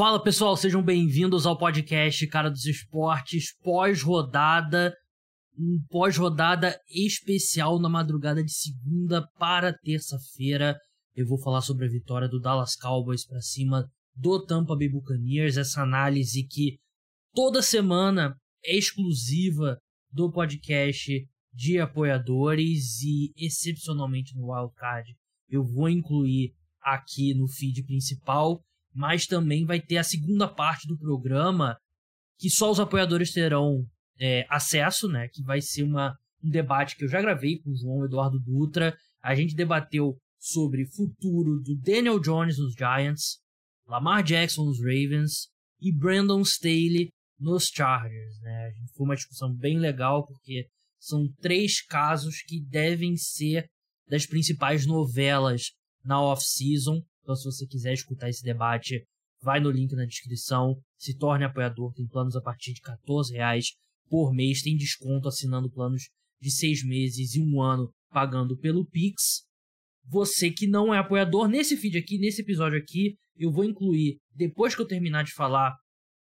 Fala pessoal, sejam bem-vindos ao podcast Cara dos Esportes pós-rodada, um pós-rodada especial na madrugada de segunda para terça-feira. Eu vou falar sobre a vitória do Dallas Cowboys para cima do Tampa Bay Buccaneers, essa análise que toda semana é exclusiva do podcast de apoiadores e excepcionalmente no Wildcard eu vou incluir aqui no feed principal, mas também vai ter a segunda parte do programa que só os apoiadores terão é, acesso, né? Que vai ser uma, um debate que eu já gravei com o João Eduardo Dutra. A gente debateu sobre futuro do Daniel Jones nos Giants, Lamar Jackson nos Ravens e Brandon Staley nos Chargers, né? Foi uma discussão bem legal porque são três casos que devem ser das principais novelas na off-season. Então, se você quiser escutar esse debate, vai no link na descrição, se torne apoiador, tem planos a partir de 14 reais por mês, tem desconto assinando planos de seis meses e um ano pagando pelo Pix. Você que não é apoiador, nesse feed aqui, nesse episódio aqui, eu vou incluir, depois que eu terminar de falar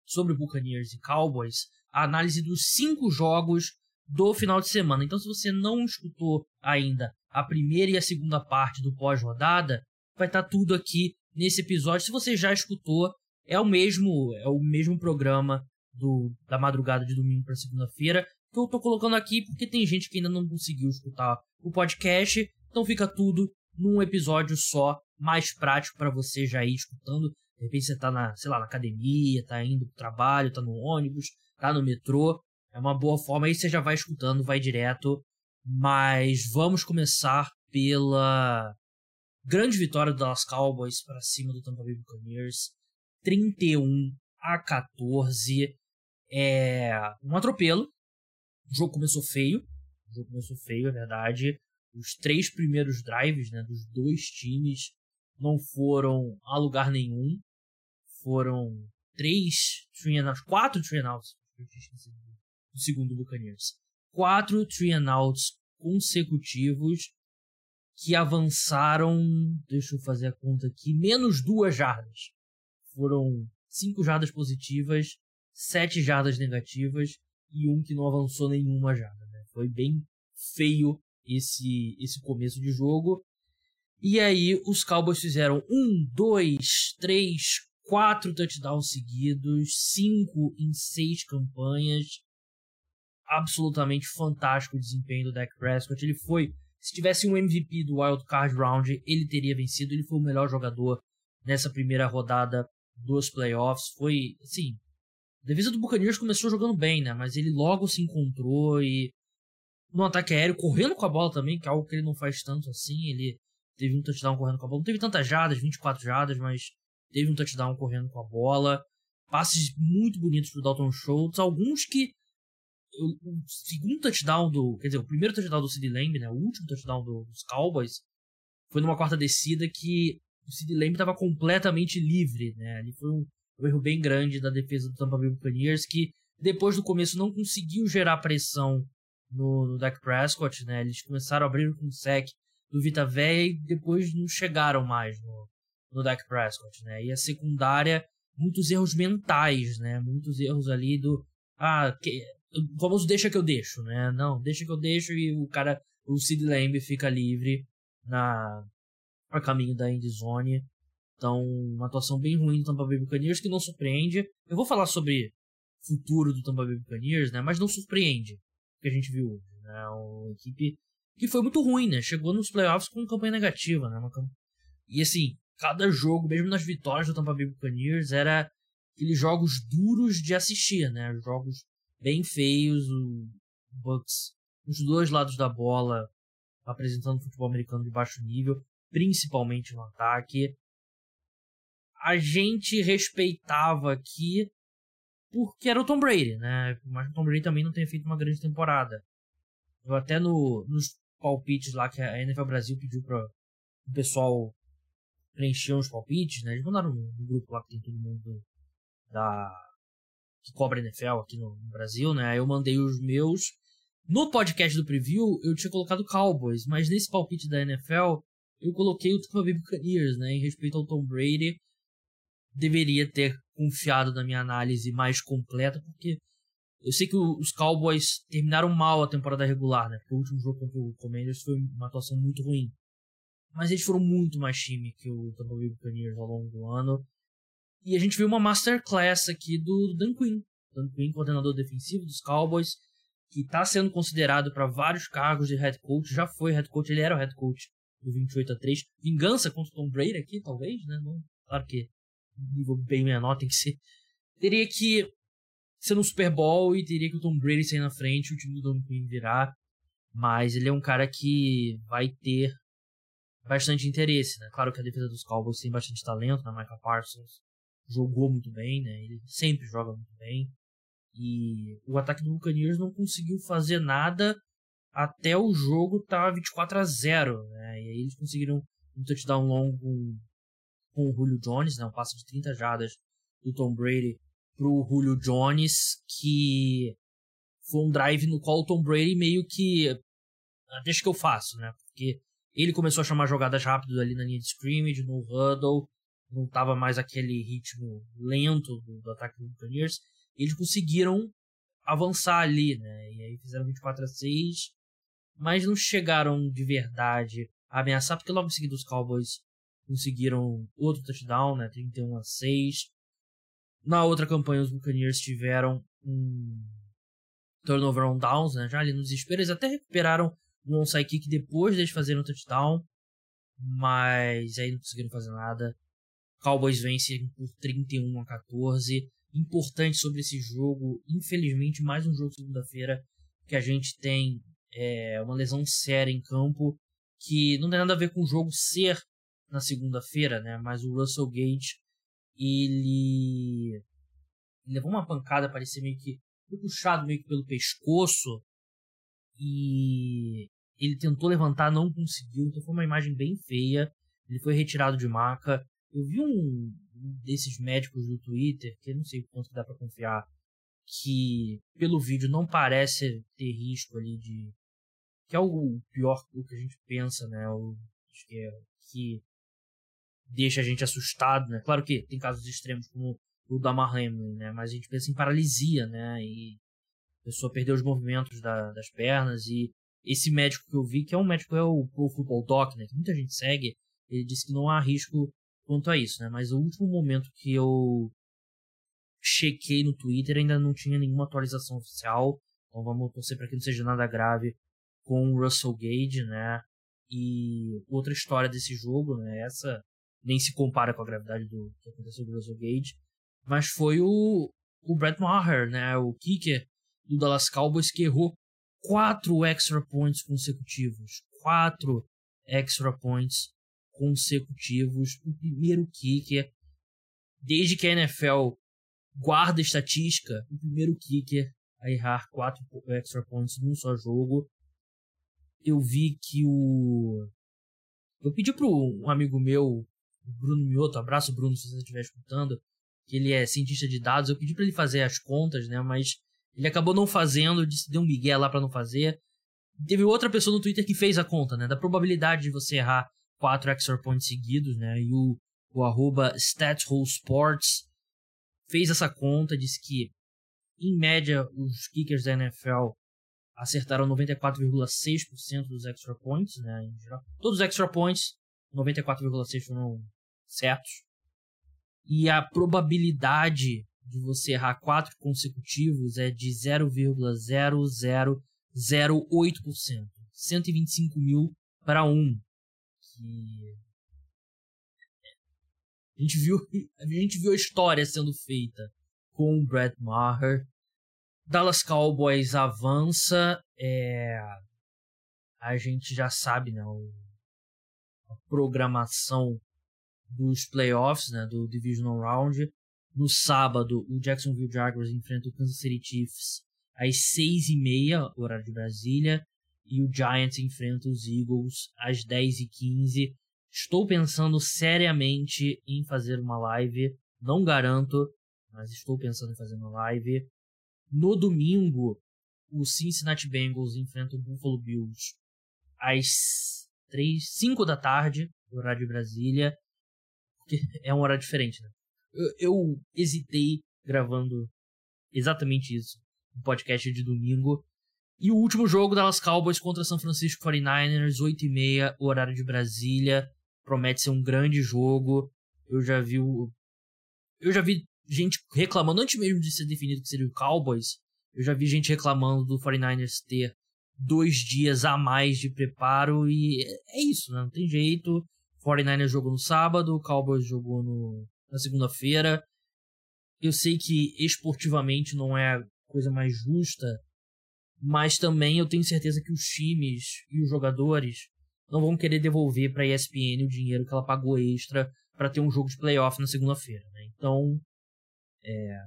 sobre Buccaneers e Cowboys, a análise dos cinco jogos do final de semana. Então, se você não escutou ainda a primeira e a segunda parte do pós-rodada, vai estar tá tudo aqui nesse episódio. Se você já escutou, é o mesmo, é o mesmo programa do da madrugada de domingo para segunda-feira que eu tô colocando aqui porque tem gente que ainda não conseguiu escutar o podcast, então fica tudo num episódio só, mais prático para você já ir escutando. De repente você tá na, sei lá, na academia, tá indo pro trabalho, tá no ônibus, tá no metrô, é uma boa forma, aí você já vai escutando, vai direto mas vamos começar pela grande vitória do Dallas Cowboys para cima do Tampa Bay Buccaneers, 31 a 14. É um atropelo. O jogo começou feio. O jogo começou feio, é verdade. Os três primeiros drives né, dos dois times não foram a lugar nenhum. Foram três three quatro three do segundo Buccaneers quatro three consecutivos que avançaram, deixa eu fazer a conta aqui, menos duas jardas. Foram cinco jardas positivas, sete jardas negativas e um que não avançou nenhuma jarda. Né? Foi bem feio esse, esse começo de jogo. E aí os Cowboys fizeram um, dois, três, quatro touchdowns seguidos, cinco em seis campanhas absolutamente fantástico o desempenho do Dak Prescott. Ele foi, se tivesse um MVP do Wild Card Round, ele teria vencido. Ele foi o melhor jogador nessa primeira rodada dos playoffs. Foi, assim, a defesa do Buccaneers começou jogando bem, né? Mas ele logo se encontrou e no ataque aéreo, correndo com a bola também, que é algo que ele não faz tanto assim. Ele teve um touchdown correndo com a bola. Não teve tantas jadas, 24 jadas, mas teve um touchdown correndo com a bola. Passes muito bonitos pro Dalton Schultz. Alguns que o, segundo touchdown do. Quer dizer, o primeiro touchdown do Sid Lamb, né? O último touchdown do, dos Cowboys. Foi numa quarta descida que o Sid Lamb estava completamente livre, né? Ali foi um, um, erro bem grande da defesa do Tampa Bay Buccaneers que depois do começo não conseguiu gerar pressão no, no Dak Prescott, né? Eles começaram a abrir com o sec do Vita Véia e depois não chegaram mais no, no Dak Prescott, né? E a secundária, muitos erros mentais, né? Muitos erros ali do ah, que, o famoso deixa que eu deixo, né? Não, deixa que eu deixo e o cara, o Sid Lamb fica livre na a caminho da endzone. Então, uma atuação bem ruim do Tampa Bay Buccaneers que não surpreende. Eu vou falar sobre futuro do Tampa Bay Buccaneers, né? Mas não surpreende o que a gente viu hoje, né? Uma equipe que foi muito ruim, né? Chegou nos playoffs com campanha negativa, né? E assim, cada jogo, mesmo nas vitórias do Tampa Bay Buccaneers, era aqueles jogos duros de assistir, né? Jogos bem feios. O Bucks, os dois lados da bola, apresentando futebol americano de baixo nível, principalmente no ataque. A gente respeitava aqui porque era o Tom Brady, né? Mas o Tom Brady também não tem feito uma grande temporada. Eu até no, nos palpites lá que a NFL Brasil pediu para o pessoal preencher os palpites, né? Eles mandaram no, no grupo lá que tem todo mundo da que cobra NFL aqui no, no Brasil, né? Eu mandei os meus. No podcast do preview, eu tinha colocado Cowboys, mas nesse palpite da NFL, eu coloquei o Tampa Bay Buccaneers, né? Em respeito ao Tom Brady, deveria ter confiado na minha análise mais completa, porque eu sei que os Cowboys terminaram mal a temporada regular, né? Porque o último jogo contra o Commanders foi uma atuação muito ruim. Mas eles foram muito mais time que o Tampa Bay Buccaneers ao longo do ano. E a gente viu uma masterclass aqui do Dan Quinn. Dan Quinn, coordenador defensivo dos Cowboys, que está sendo considerado para vários cargos de head coach. Já foi head coach, ele era o head coach do 28 a 3. Vingança contra o Tom Brady aqui, talvez, né? Não, claro que nível bem menor tem que ser. Teria que ser no Super Bowl e teria que o Tom Brady sair na frente, o time do Dan Quinn virar. Mas ele é um cara que vai ter bastante interesse, né? Claro que a defesa dos Cowboys tem bastante talento, né? Micah Parsons jogou muito bem, né? Ele sempre joga muito bem. E o ataque do Buccaneers não conseguiu fazer nada até o jogo tá 24 a 0, né? E aí eles conseguiram um touchdown longo com, com o Julio Jones, né? Um passo de 30 jardas do Tom Brady pro Julio Jones, que foi um drive no qual o Tom Brady meio que ah, deixa que eu faço, né? Porque ele começou a chamar jogadas rápidas ali na linha de scrimmage, no huddle, não tava mais aquele ritmo lento do, do ataque do Buccaneers. Eles conseguiram avançar ali, né? E aí fizeram 24 a 6, mas não chegaram de verdade a ameaçar, porque logo em seguida os Cowboys conseguiram outro touchdown, né? 31 a 6. Na outra campanha, os Buccaneers tiveram um turnover on downs, né? Já ali no desespero, eles até recuperaram um onside kick depois deles fazerem o touchdown, mas aí não conseguiram fazer nada. Cowboys vencem por 31 a 14. Importante sobre esse jogo, infelizmente, mais um jogo segunda-feira que a gente tem é, uma lesão séria em campo que não tem nada a ver com o jogo ser na segunda-feira, né? Mas o Russell Gage ele, ele levou uma pancada, parecia meio que puxado meio que pelo pescoço e ele tentou levantar, não conseguiu, então foi uma imagem bem feia. Ele foi retirado de maca. Eu vi um, desses médicos do Twitter, que eu não sei quanto dá para confiar, que pelo vídeo não parece ter risco ali de. Que é o pior o que a gente pensa, né? O, acho que é que deixa a gente assustado, né? Claro que tem casos extremos como o da Hamlin, né? Mas a gente pensa em paralisia, né? E a pessoa perdeu os movimentos da, das pernas e esse médico que eu vi, que é um médico, é o Football Doc, né? Que muita gente segue, ele disse que não há risco quanto a isso, né? Mas o último momento que eu chequei no Twitter ainda não tinha nenhuma atualização oficial. Então vamos torcer para que não seja nada grave com o Russell Gage, né? E outra história desse jogo, né? Essa nem se compara com a gravidade do que aconteceu com o Russell Gage, mas foi o, o Brett Maher, né? O kicker do Dallas Cowboys que errou quatro extra points consecutivos. Quatro extra points consecutivos. O primeiro kicker, desde que a NFL guarda estatística, o primeiro kicker a errar quatro extra points num só jogo. Eu vi que o. Eu pedi para um amigo meu, Bruno Mioto, abraço Bruno se você estiver escutando, que ele é cientista de dados, eu pedi para ele fazer as contas, né, mas ele acabou não fazendo, disse deu um migué lá para não fazer. Teve outra pessoa no Twitter que fez a conta, né? Da probabilidade de você errar quatro extra points seguidos, né? E o, o arroba Sports fez essa conta, disse que em média os kickers da NFL acertaram 94,6% dos extra points, né? Em geral. Todos os extra points, 94,6% foram certos. E a probabilidade de você errar quatro consecutivos é de 0,0008%. 125 mil para um. Que a gente viu a gente viu a história sendo feita com o Brett Maher. Dallas Cowboys avança, é, a gente já sabe, né, a programação dos playoffs, né, do divisional round. No sábado, o Jacksonville Jaguars enfrenta o Kansas City Chiefs às seis e meia, horário de Brasília, e o Giants enfrenta os Eagles às dez e quinze. Estou pensando seriamente em fazer uma live, não garanto, mas estou pensando em fazer uma live. No domingo, o Cincinnati Bengals enfrenta o Buffalo Bills às 3, 5 da tarde, horário de Brasília, porque é um horário diferente, né? Eu, eu hesitei gravando exatamente isso no podcast de domingo. E o último jogo, Dallas Cowboys contra São Francisco 49ers, 8 e meia, horário de Brasília. Promete ser um grande jogo. Eu já vi o... Eu já vi gente reclamando, antes mesmo de ser definido que seria o Cowboys, eu já vi gente reclamando do 49ers ter dois dias a mais de preparo e é isso, né? Não tem jeito. 49ers jogou no sábado, Cowboys jogou no, na segunda-feira. Eu sei que esportivamente não é a coisa mais justa, mas também eu tenho certeza que os times e os jogadores não vão querer devolver para a ESPN o dinheiro que ela pagou extra para ter um jogo de playoff na segunda-feira. Né? Então, é,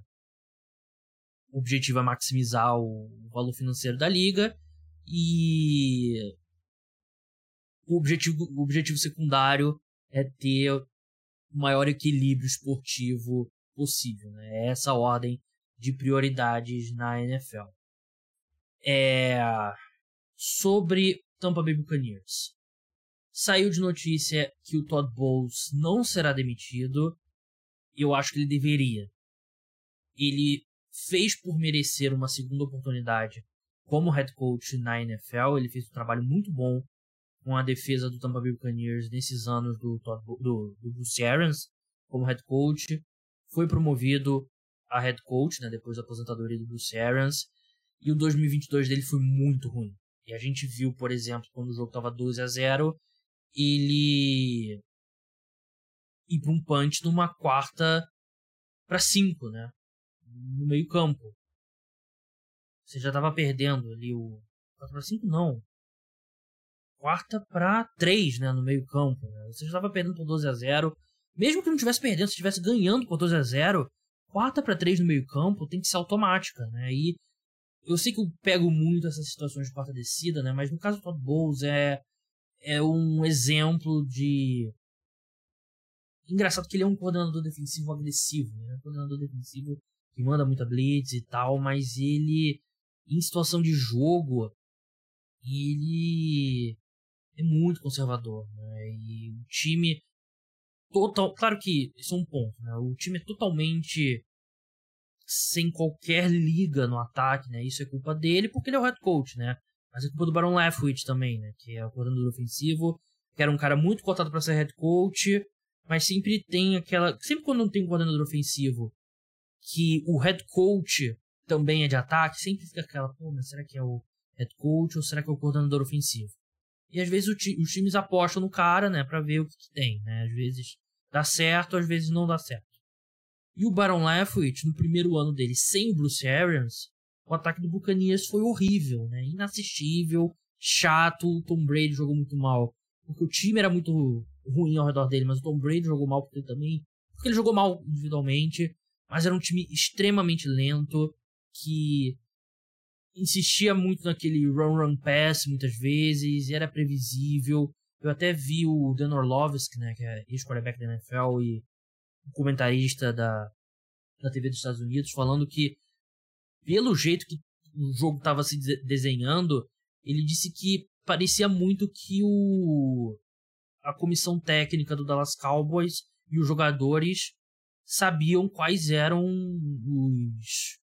o objetivo é maximizar o valor financeiro da liga e o objetivo, o objetivo secundário é ter o maior equilíbrio esportivo possível. Né? É essa ordem de prioridades na NFL. É... Sobre Tampa Bay Buccaneers. Saiu de notícia que o Todd Bowles não será demitido. Eu acho que ele deveria. Ele fez por merecer uma segunda oportunidade como head coach na NFL. Ele fez um trabalho muito bom com a defesa do Tampa Bay Buccaneers nesses anos do, do, do Bruce Arians como head coach. Foi promovido a head coach, né, depois da aposentadoria do Bruce Arians. E o 2022 dele foi muito ruim. E a gente viu, por exemplo, quando o jogo estava 12 a 0, ele ir para um punch numa quarta para 5, né? No meio-campo. Você já estava perdendo ali o 4 para 5 não. Quarta para 3, né, no meio-campo, né? Você já estava perdendo por 12 a 0. Mesmo que não estivesse perdendo, se estivesse ganhando por 12 a 0, quarta para 3 no meio-campo tem que ser automática, né? E eu sei que eu pego muito essas situações de quarta descida, né? Mas no caso do Todd Bowles é, é um exemplo de. Engraçado que ele é um coordenador defensivo agressivo, né? Um coordenador defensivo que manda muita blitz e tal, mas ele, em situação de jogo, ele é muito conservador, né? E o time total, claro que isso é um ponto, né? O time é totalmente sem qualquer liga no ataque, né? Isso é culpa dele porque ele é o head coach, né? Mas é culpa do Baron Leftwich também, né? Que é o coordenador ofensivo, que era um cara muito cotado para ser head coach, mas sempre tem aquela, sempre quando não tem um coordenador ofensivo que o head coach também é de ataque, sempre fica aquela, pô, mas será que é o head coach ou será que é o coordenador ofensivo? E às vezes ti, os times apostam no cara, né, para ver o que, que, tem, né? Às vezes dá certo, às vezes não dá certo. E o Baron Leftwich, no primeiro ano dele, sem o Bruce Arians, o ataque do Buccaneers foi horrível, né? Inassistível, chato, o Tom Brady jogou muito mal, porque o time era muito ruim ao redor dele, mas o Tom Brady jogou mal porque ele também, porque ele jogou mal individualmente, mas era um time extremamente lento que insistia muito naquele run run pass muitas vezes, era previsível. Eu até vi o Dan Orlovsky, né, que é ex-quarterback da NFL e comentarista da, da TV dos Estados Unidos, falando que, pelo jeito que o jogo estava se desenhando, ele disse que parecia muito que o a comissão técnica do Dallas Cowboys e os jogadores sabiam quais eram os,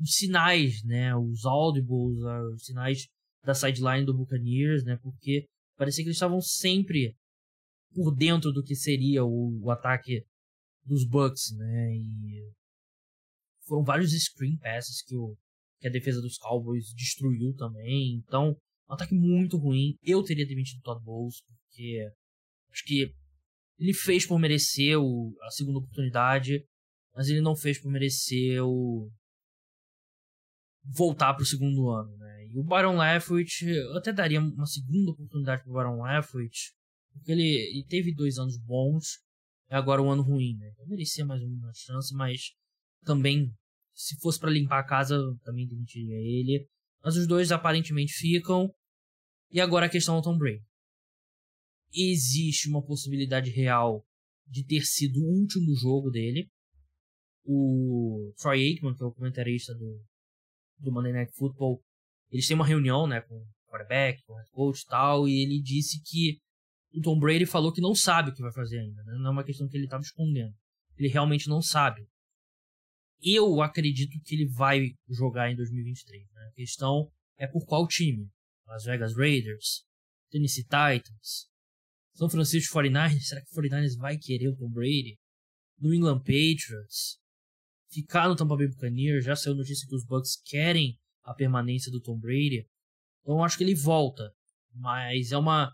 os sinais, né, os audibles, os sinais da sideline do Buccaneers, né, porque parecia que eles estavam sempre por dentro do que seria o, o ataque dos Bucks, né? E foram vários screen passes que, o, que a defesa dos Cowboys destruiu também. Então, um ataque muito ruim. Eu teria demitido o Todd Bowles, porque acho que ele fez por merecer o, a segunda oportunidade, mas ele não fez por merecer o voltar para o segundo ano, né? E o Byron Leftwich, eu até daria uma segunda oportunidade para o Byron Leftwich, porque ele, ele teve dois anos bons, é agora um ano ruim, né? Eu merecia mais uma chance, mas também, se fosse para limpar a casa, também demitiria ele. Mas os dois aparentemente ficam. E agora a questão do Tom Brady. Existe uma possibilidade real de ter sido o último jogo dele. O Troy Aikman, que é o comentarista do, do Monday Night Football, eles têm uma reunião né, com o quarterback, com o head coach e tal, e ele disse que o Tom Brady falou que não sabe o que vai fazer ainda, né? não é uma questão que ele estava escondendo. ele realmente não sabe. Eu acredito que ele vai jogar em 2023. Né? A questão é por qual time. Las Vegas Raiders, Tennessee Titans, São Francisco 49ers. Será que o 49ers vai querer o Tom Brady? New England Patriots, ficar no Tampa Bay Buccaneers. Já saiu notícia que os Bucks querem a permanência do Tom Brady. Então eu acho que ele volta. Mas é uma,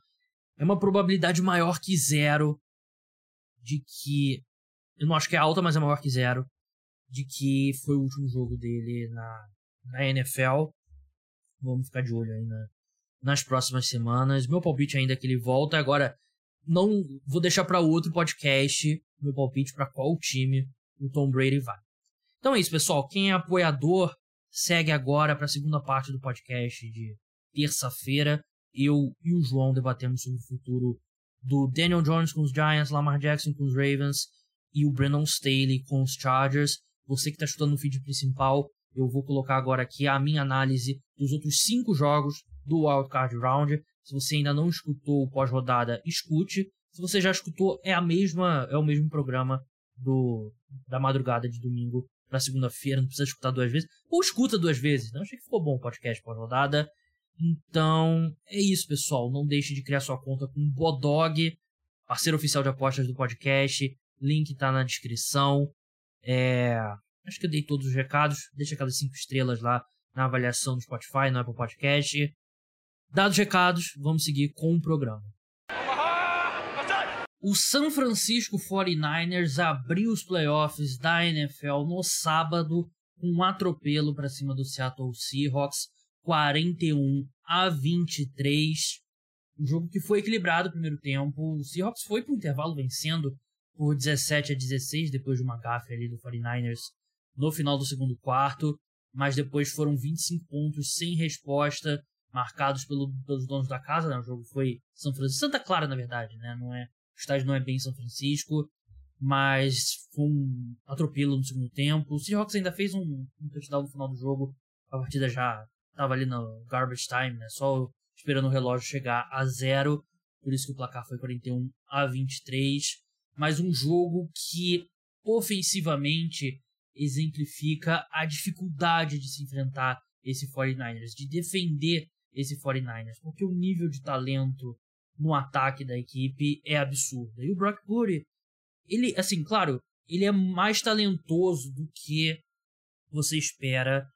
é uma probabilidade maior que zero de que. Eu não acho que é alta, mas é maior que zero. De que foi o último jogo dele na, na NFL. Vamos ficar de olho aí na, nas próximas semanas. Meu palpite ainda é que ele volta. Agora, não vou deixar para outro podcast meu palpite para qual time o Tom Brady vai. Então é isso, pessoal. Quem é apoiador, segue agora para a segunda parte do podcast de terça-feira. Eu e o João debatemos sobre o futuro do Daniel Jones com os Giants, Lamar Jackson com os Ravens e o Brandon Staley com os Chargers. Você que está escutando no feed principal, eu vou colocar agora aqui a minha análise dos outros cinco jogos do Wildcard Round. Se você ainda não escutou o pós-rodada, escute. Se você já escutou, é a mesma, é o mesmo programa do da madrugada de domingo para segunda-feira, não precisa escutar duas vezes. Ou escuta duas vezes, né? Achei que ficou bom o podcast pós-rodada. Então, é isso, pessoal. Não deixe de criar sua conta com o Bodog, parceiro oficial de apostas do podcast. Link tá na descrição. É... Acho que eu dei todos os recados. Deixa aquelas cinco estrelas lá na avaliação do Spotify, no Apple Podcast. Dados os recados, vamos seguir com o programa. O San Francisco 49ers abriu os playoffs da NFL no sábado com um atropelo para cima do Seattle Seahawks, 41 a 23. Um jogo que foi equilibrado no primeiro tempo. O Seahawks foi para o intervalo vencendo por 17 a 16 depois de uma gafe ali do 49ers no final do segundo quarto, mas depois foram 25 pontos sem resposta marcados pelo, pelos donos da casa. Né? O jogo foi São Francisco, Santa Clara na verdade, né? Não é o estádio não é bem São Francisco, mas foi um atropelo no segundo tempo. O Seahawks ainda fez um, um touchdown no final do jogo. A partida já estava ali no garbage time, né? Só esperando o relógio chegar a zero. Por isso que o placar foi 41 a 23. Mas um jogo que ofensivamente exemplifica a dificuldade de se enfrentar esse 49ers, de defender esse 49ers, porque o nível de talento no ataque da equipe é absurda. E o Brock Purdy, ele, assim, claro, ele é mais talentoso do que você espera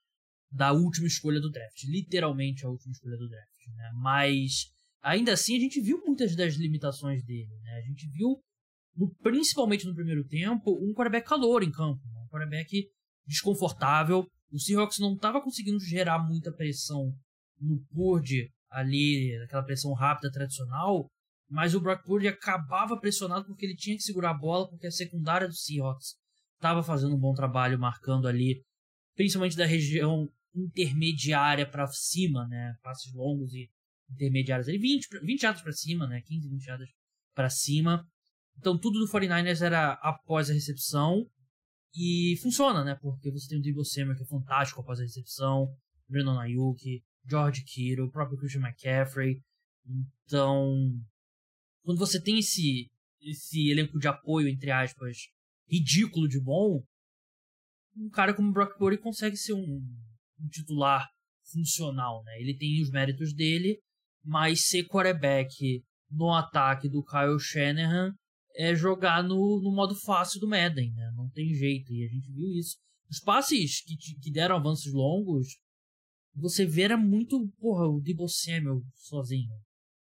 da última escolha do draft. Literalmente a última escolha do draft, né? Mas ainda assim a gente viu muitas das limitações dele, né? A gente viu, no, principalmente no primeiro tempo, um quarterback calor em campo, né? um quarterback desconfortável. O Seahawks não estava conseguindo gerar muita pressão no Purdy ali, aquela pressão rápida tradicional, mas o Brock Purdy acabava pressionado porque ele tinha que segurar a bola, porque a secundária do Seahawks estava fazendo um bom trabalho marcando ali, principalmente da região intermediária para cima, né? Passes longos e intermediários ali, 20, 20 jardas para cima, né? 15, 20 jardas para cima. Então tudo do 49ers era após a recepção e funciona, né? Porque você tem o Debo Samuel que é fantástico após a recepção, Brandon Ayuk, George Kittle, o próprio Christian McCaffrey. Então, quando você tem esse, esse elenco de apoio, entre aspas, ridículo de bom, um cara como o Brock Purdy consegue ser um, um titular funcional, né? Ele tem os méritos dele, mas ser quarterback no ataque do Kyle Shanahan é jogar no, no modo fácil do Madden, né? Não tem jeito, e a gente viu isso. Os passes que, que deram avanços longos você vê era muito, porra, o Debo Samuel sozinho.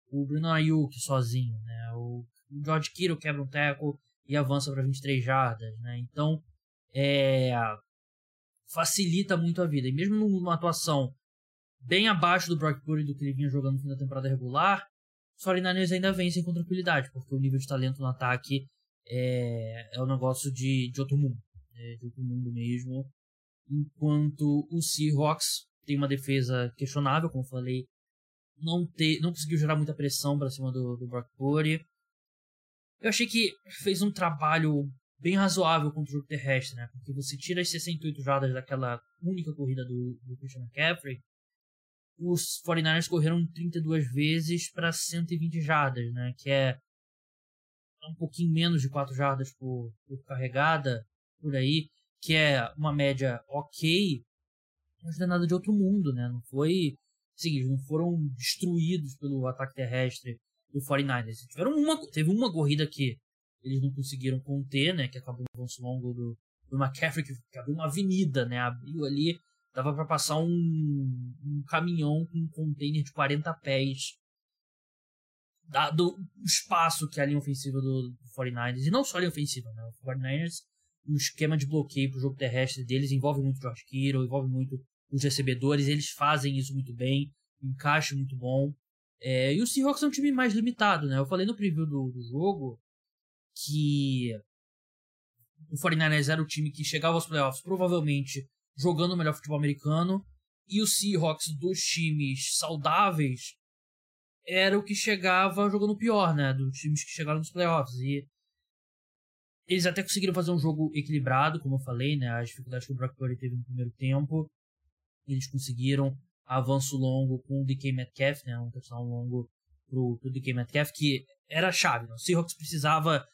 O Bruno Ayuk sozinho, né? O George Kittle quebra um teco e avança para 23 jardas, né? Então, é, facilita muito a vida. E mesmo numa atuação bem abaixo do Brock Purdy do que ele vinha jogando no fim da temporada regular, os 49ers ainda vencem com tranquilidade, porque o nível de talento no ataque é, é um negócio de, de outro mundo. É de outro mundo mesmo. Enquanto o Seahawks tem uma defesa questionável, como falei, não, ter, não conseguiu gerar muita pressão para cima do, do Brock Purdy. Eu achei que fez um trabalho bem razoável contra o jogo terrestre, né? Porque você tira as 68 jardas daquela única corrida do, do Christian McCaffrey, os 49ers correram 32 vezes para 120 jardas, né? Que é um pouquinho menos de 4 jardas por, por carregada, por aí, que é uma média ok, mas não é nada de outro mundo, né? Não foi. Assim, eles não foram destruídos pelo ataque terrestre do 49ers. Tiveram uma, teve uma corrida que eles não conseguiram conter, né? Que acabou no avanço longo do, do McCaffrey, que, abriu uma avenida, né? Abriu ali, dava para passar um, um caminhão com um container de 40 pés. Dado o espaço que é a linha ofensiva do, do 49ers, e não só a linha ofensiva, né? O 49ers o esquema de bloqueio para o jogo terrestre deles envolve muito o George Kittle, envolve muito os recebedores, eles fazem isso muito bem, um encaixe muito bom. É, e o Seahawks é um time mais limitado, né? Eu falei no preview do, do jogo que o 49ers era o time que chegava aos playoffs provavelmente jogando o melhor futebol americano e o Seahawks dos times saudáveis era o que chegava jogando pior, né? Dos times que chegaram nos playoffs. E eles até conseguiram fazer um jogo equilibrado, como eu falei, né? As dificuldades que o Brock Purdy teve no primeiro tempo. Eles conseguiram avanço longo com o DK Metcalf, né? Um touchdown longo pro, pro DK Metcalf, que era a chave. Né? O Seahawks precisava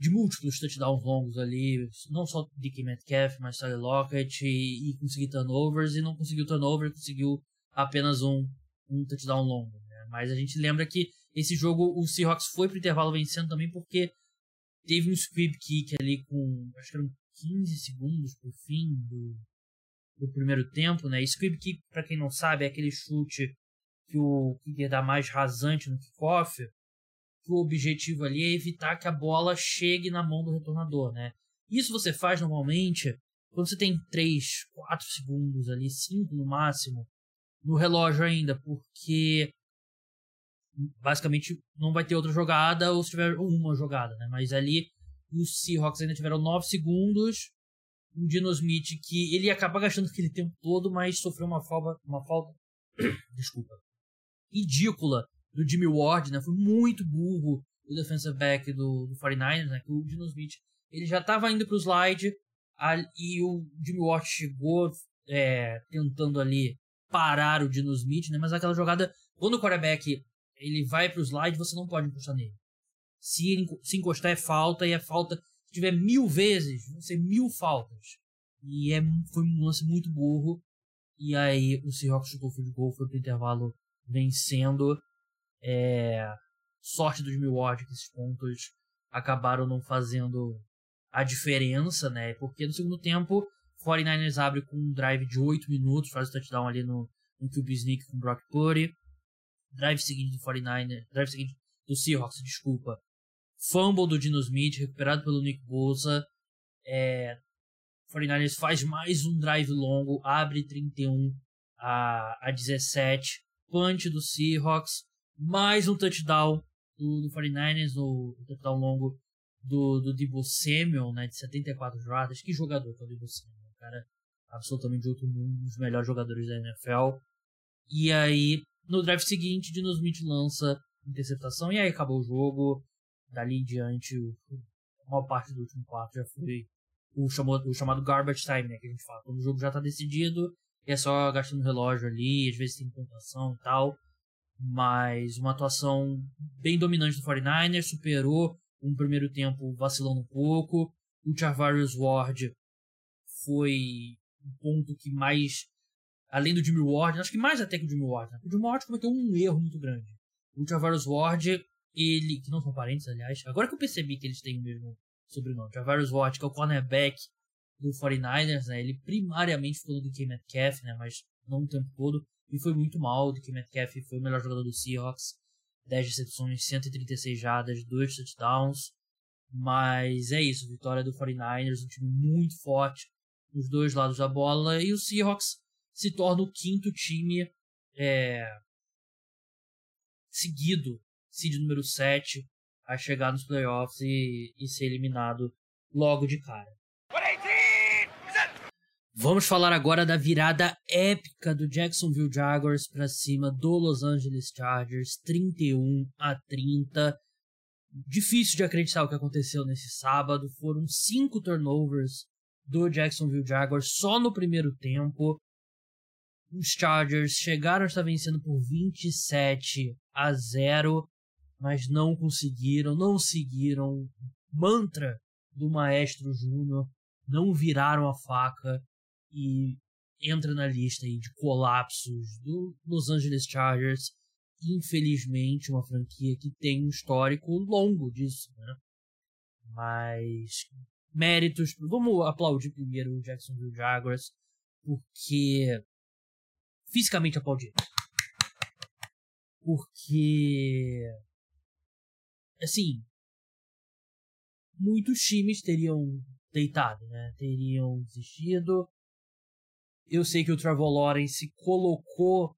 de múltiplos touchdowns longos ali, não só DK Metcalf, mas Tyler Lockett, e, e conseguir turnovers, e não conseguiu turnover, conseguiu apenas um, um touchdown longo. Né? Mas a gente lembra que esse jogo o Seahawks foi pro intervalo vencendo também porque Teve um squib kick ali com, acho que eram 15 segundos pro fim do, do primeiro tempo, né? Squib kick, para quem não sabe, é aquele chute que o kicker dá mais rasante no kickoff, que o objetivo ali é evitar que a bola chegue na mão do retornador, né? Isso você faz normalmente quando você tem 3, 4 segundos ali, 5 no máximo, no relógio ainda, porque basicamente não vai ter outra jogada ou se tiver uma jogada, né? Mas ali os Seahawks ainda tiveram 9 segundos. O Dino Smith que ele acaba gastando aquele tempo todo, mas sofreu uma falta, uma falta, desculpa, ridícula do Jimmy Ward, né? Foi muito burro o defensive back do, do 49ers, né? O Dino Smith ele já estava indo para slide a, e o Jimmy Ward chegou é, tentando ali parar o Dino Smith, né? Mas aquela jogada, quando o quarterback ele vai pro slide, você não pode encostar nele. Se, ele, se encostar é falta, e é falta. Se tiver mil vezes, vão ser mil faltas. E é, foi um lance muito burro. E aí o Seahawks chutou o field goal, foi pro intervalo vencendo. É, sorte dos Milwaukee que esses pontos acabaram não fazendo a diferença, né? Porque no segundo tempo, 49ers abre com um drive de 8 minutos, faz o touchdown ali no, no QB sneak com Brock Purdy drive seguinte do 49 drive seguinte do Seahawks, desculpa. Fumble do Dino Smith, recuperado pelo Nick Bosa. É, 49ers faz mais um drive longo, abre 31 a, a 17. Punch do Seahawks, mais um touchdown do, do 49ers, no touchdown longo do, do Debo Samuel, né, de 74 jardas. Que jogador que é o Debo Samuel, cara absolutamente de outro mundo, um dos melhores jogadores da NFL. E aí, no drive seguinte, Dino Smith lança interceptação e aí acabou o jogo. Dali em diante, a maior parte do último quarto já foi o, chamado, o chamado garbage time, né? Que a gente fala. Quando o jogo já tá decidido, é só gastando relógio ali, às vezes tem pontuação e tal. Mas uma atuação bem dominante do 49ers, superou um primeiro tempo vacilando um pouco. O Charvarius Ward foi um ponto que mais além do Jimmy Ward, acho que mais até que o Jimmy Ward. Né? O Jimmy Ward cometeu um erro muito grande. O Javarius Ward, ele, que não são parentes, aliás, agora que eu percebi que eles têm o mesmo sobrenome, Javarius Ward, que é o cornerback do 49ers, né? Ele primariamente ficou no DK Metcalf, né? Mas não o tempo todo. E foi muito mal. DK Metcalf foi o melhor jogador do Seahawks. 10 recepções, 136 jardas, 2 touchdowns. Mas é isso, vitória do 49ers, um time muito forte nos dois lados da bola. E o Seahawks se torna o quinto time é, seguido, seed número 7, a chegar nos playoffs e, e ser eliminado logo de cara. Vamos falar agora da virada épica do Jacksonville Jaguars para cima do Los Angeles Chargers, 31 a 30. Difícil de acreditar o que aconteceu nesse sábado. Foram cinco turnovers do Jacksonville Jaguars só no primeiro tempo os Chargers chegaram a estar vencendo por 27 a 0, mas não conseguiram, não seguiram mantra do Maestro Júnior, não viraram a faca e entra na lista aí de colapsos do Los Angeles Chargers. Infelizmente, uma franquia que tem um histórico longo disso, né? Mas méritos. Vamos aplaudir primeiro o Jacksonville Jaguars, porque. Fisicamente aplaudir. Porque. Assim. Muitos times teriam deitado, né? Teriam desistido. Eu sei que o Trevor Lawrence colocou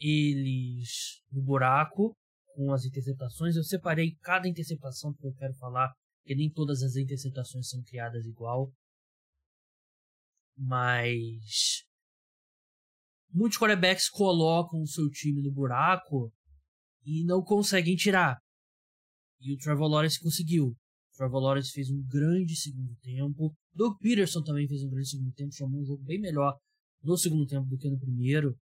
eles no buraco com as interceptações. Eu separei cada interceptação que eu quero falar, porque nem todas as interceptações são criadas igual. Mas muitos quarterbacks colocam o seu time no buraco e não conseguem tirar. E o Trevor Lawrence conseguiu. O Trevor Lawrence fez um grande segundo tempo. Doug Peterson também fez um grande segundo tempo, chamou um jogo bem melhor no segundo tempo do que no primeiro.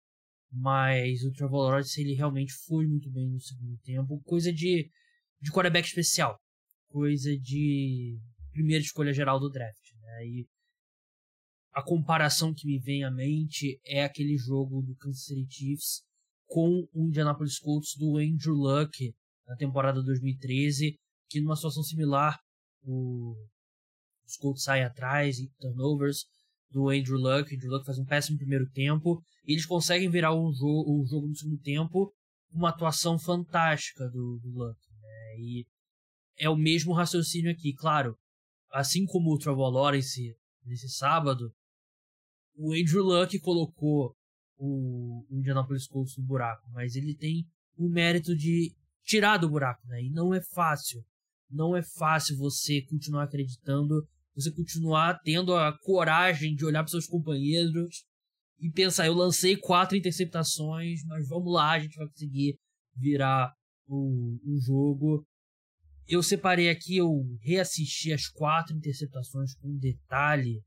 Mas o Trevor Lawrence ele realmente foi muito bem no segundo tempo. Coisa de, de quarterback especial. Coisa de primeira escolha geral do draft. Né? E a comparação que me vem à mente é aquele jogo do Kansas City Chiefs com o Indianapolis Colts do Andrew Luck na temporada 2013, que numa situação similar o, os Colts saem atrás e turnovers do Andrew Luck. Andrew Luck faz um péssimo primeiro tempo e eles conseguem virar o, jo o jogo no segundo tempo uma atuação fantástica do, do Luck. Né? E é o mesmo raciocínio aqui, claro. Assim como o Trevor Lawrence nesse sábado, o Andrew Luck colocou o, o Indianapolis Colts no buraco, mas ele tem o mérito de tirar do buraco, né? E não é fácil. Não é fácil você continuar acreditando, você continuar tendo a coragem de olhar para seus companheiros e pensar: eu lancei quatro interceptações, mas vamos lá, a gente vai conseguir virar o, o jogo. Eu separei aqui, eu reassisti as quatro interceptações com detalhe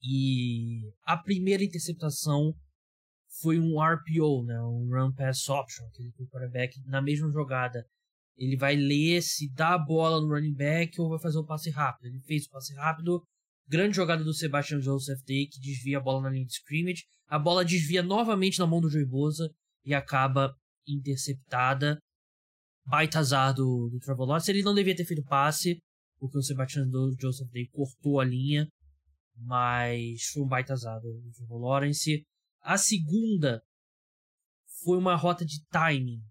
e a primeira interceptação foi um RPO, né, um Run Pass Option, aquele que o quarterback, na mesma jogada, ele vai ler se dá a bola no running back ou vai fazer o passe rápido. Ele fez o passe rápido, grande jogada do Sebastian Joseph Day, que desvia a bola na linha de scrimmage. A bola desvia novamente na mão do Joey Bosa e acaba interceptada. Baita azar do, do Trevor Lawrence. Ele não devia ter feito passe, porque o Sebastian Joseph Day cortou a linha mas foi um baita azar do Trevor Lawrence. A segunda foi uma rota de timing,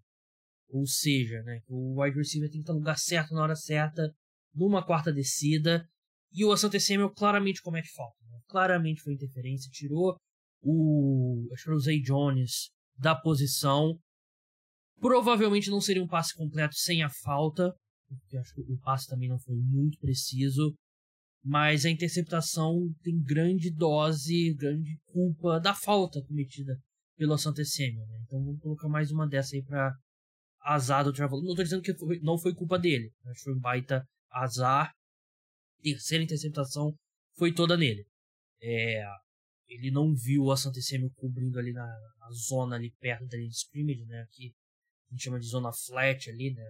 ou seja, né, o wide receiver tem que estar no lugar certo na hora certa, numa quarta descida, e o Asante Samuel claramente comete falta. Né? Claramente foi interferência, tirou o, acho que o Zay Jones da posição. Provavelmente não seria um passe completo sem a falta, porque acho que o passe também não foi muito preciso mas a interceptação tem grande dose, grande culpa da falta cometida pelo Santa Semio, né? Então vamos colocar mais uma dessa aí para azar do Trevor. Não tô dizendo que foi, não foi culpa dele, mas foi um baita azar. Terceira interceptação foi toda nele. É, ele não viu a Santa Semio cobrindo ali na, na, zona ali perto da linha de scrimmage, né? Que a gente chama de zona flat ali, né?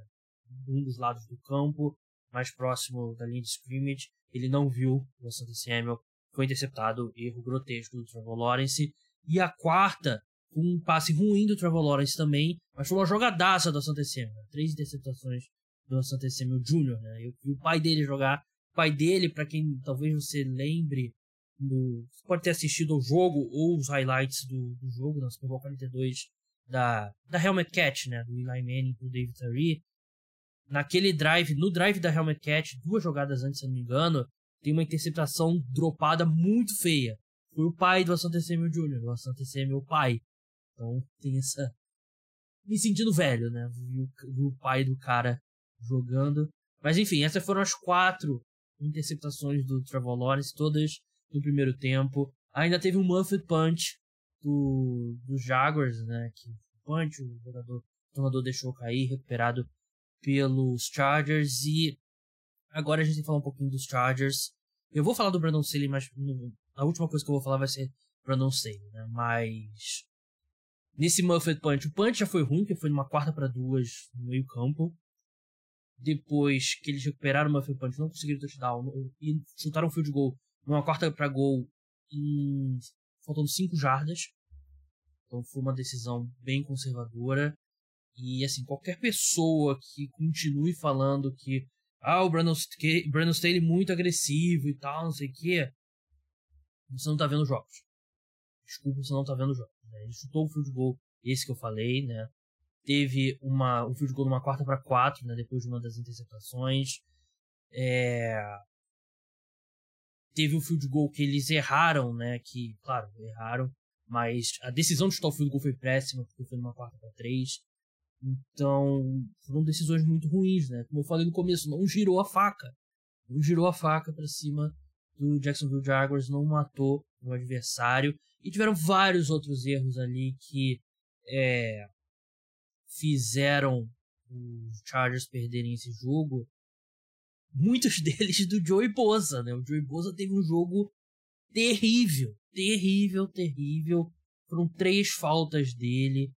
Um dos lados do campo, mais próximo da linha de scrimmage ele não viu o Santa Samuel, foi interceptado, erro grotesco do Trevor Lawrence. E a quarta, um passe ruim do Trevor Lawrence também, mas foi uma jogadaça do Santa Samuel. Três interceptações do Santa Samuel Jr., né? Eu vi o pai dele jogar. O pai dele, para quem talvez você lembre, no, você pode ter assistido ao jogo ou os highlights do, do jogo, na Super Bowl 42, da, da Helmet Catch, né? Do Eli Manning pro David Tyree naquele drive, no drive da Helmet Cat, duas jogadas antes, se não me engano, tem uma interceptação dropada muito feia. Foi o pai do Asante Samuel Jr., o Asante Samuel pai. Então tem essa. Me sentindo velho, né? Viu o pai do cara jogando. Mas enfim, essas foram as quatro interceptações do Trevor Lawrence, todas no primeiro tempo. Ainda teve um Muffet Punch do, do Jaguars, né? Que punch, o jogador, o tornador deixou cair, recuperado pelos Chargers e agora a gente tem que falar um pouquinho dos Chargers. Eu vou falar do Brandon Staley, mas a última coisa que eu vou falar vai ser Brandon Staley, né? Mas nesse Muffet Punch. O punch já foi ruim, porque foi numa quarta para duas no meio campo. Depois que eles recuperaram o Muffet Punch, não conseguiram touchdown e chutaram um field goal numa quarta para gol em faltando 5 jardas. Então foi uma decisão bem conservadora. E assim, qualquer pessoa que continue falando que ah, o Brandon, Brandon Staley muito agressivo e tal, não sei o que, você não tá vendo jogos. Desculpa, você não tá vendo jogos. Né? Ele chutou o field goal, esse que eu falei, né? Teve uma, um field goal numa quarta para quatro, né? Depois de uma das interceptações. É... Teve um field goal que eles erraram, né? Que, claro, erraram. Mas a decisão de chutar o field goal foi péssima, porque foi numa quarta para três. Então, foram decisões muito ruins, né? Como eu falei no começo, não girou a faca. Não girou a faca para cima do Jacksonville Jaguars, não matou o adversário. E tiveram vários outros erros ali que é, fizeram os Chargers perderem esse jogo. Muitos deles do Joey Bosa, né? O Joey Bosa teve um jogo terrível, terrível, terrível. Foram três faltas dele.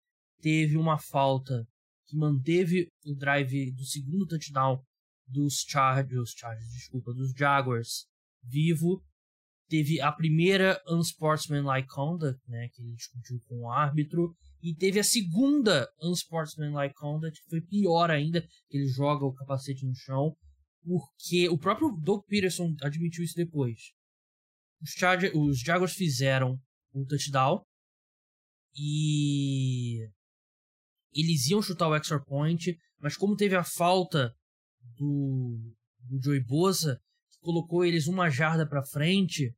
Teve uma falta que manteve o drive do segundo touchdown dos Chargers, Chargers, desculpa, dos Jaguars vivo teve a primeira unsportsmanlike conduct, né, que ele discutiu com o árbitro, e teve a segunda unsportsmanlike conduct, que foi pior ainda, que ele joga o capacete no chão, porque o próprio Doug Peterson admitiu isso depois. Os, Chargers, os Jaguars fizeram um touchdown e eles iam chutar o extra point, mas como teve a falta do, do Joey Bosa, que colocou eles uma jarda para frente,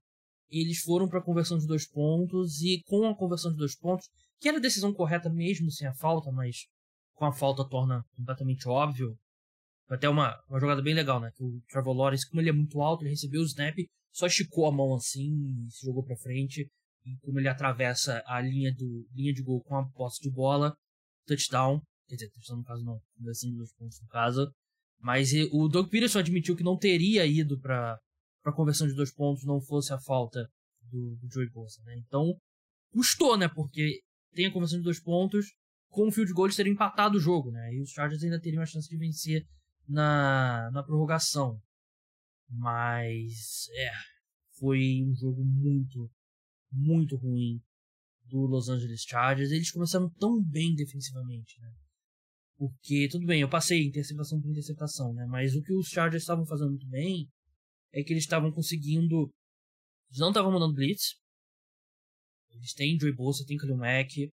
eles foram para a conversão de dois pontos e com a conversão de dois pontos, que era a decisão correta mesmo sem a falta, mas com a falta torna completamente óbvio. Até uma, uma jogada bem legal, né? Que o Trevor Lawrence, como ele é muito alto, ele recebeu o snap, só esticou a mão assim e se jogou para frente. E como ele atravessa a linha, do, linha de gol com a posse de bola, touchdown. Quer dizer, touchdown no caso não, conversão de dois pontos no caso. Mas o Doug Peterson admitiu que não teria ido para para conversão de dois pontos não fosse a falta do, do Joey Bosa, né? Então, custou, né? Porque tem a conversão de dois pontos, com o field goal eles teriam empatado o jogo, né? E os Chargers ainda teriam a chance de vencer na, na prorrogação. Mas, é, foi um jogo muito, muito ruim do Los Angeles Chargers. Eles começaram tão bem defensivamente, né? Porque, tudo bem, eu passei interceptação por interceptação, né? Mas o que os Chargers estavam fazendo muito bem é que eles estavam conseguindo. Eles não estavam mandando blitz. Eles têm Joey Bolsa, tem Khalil Mack.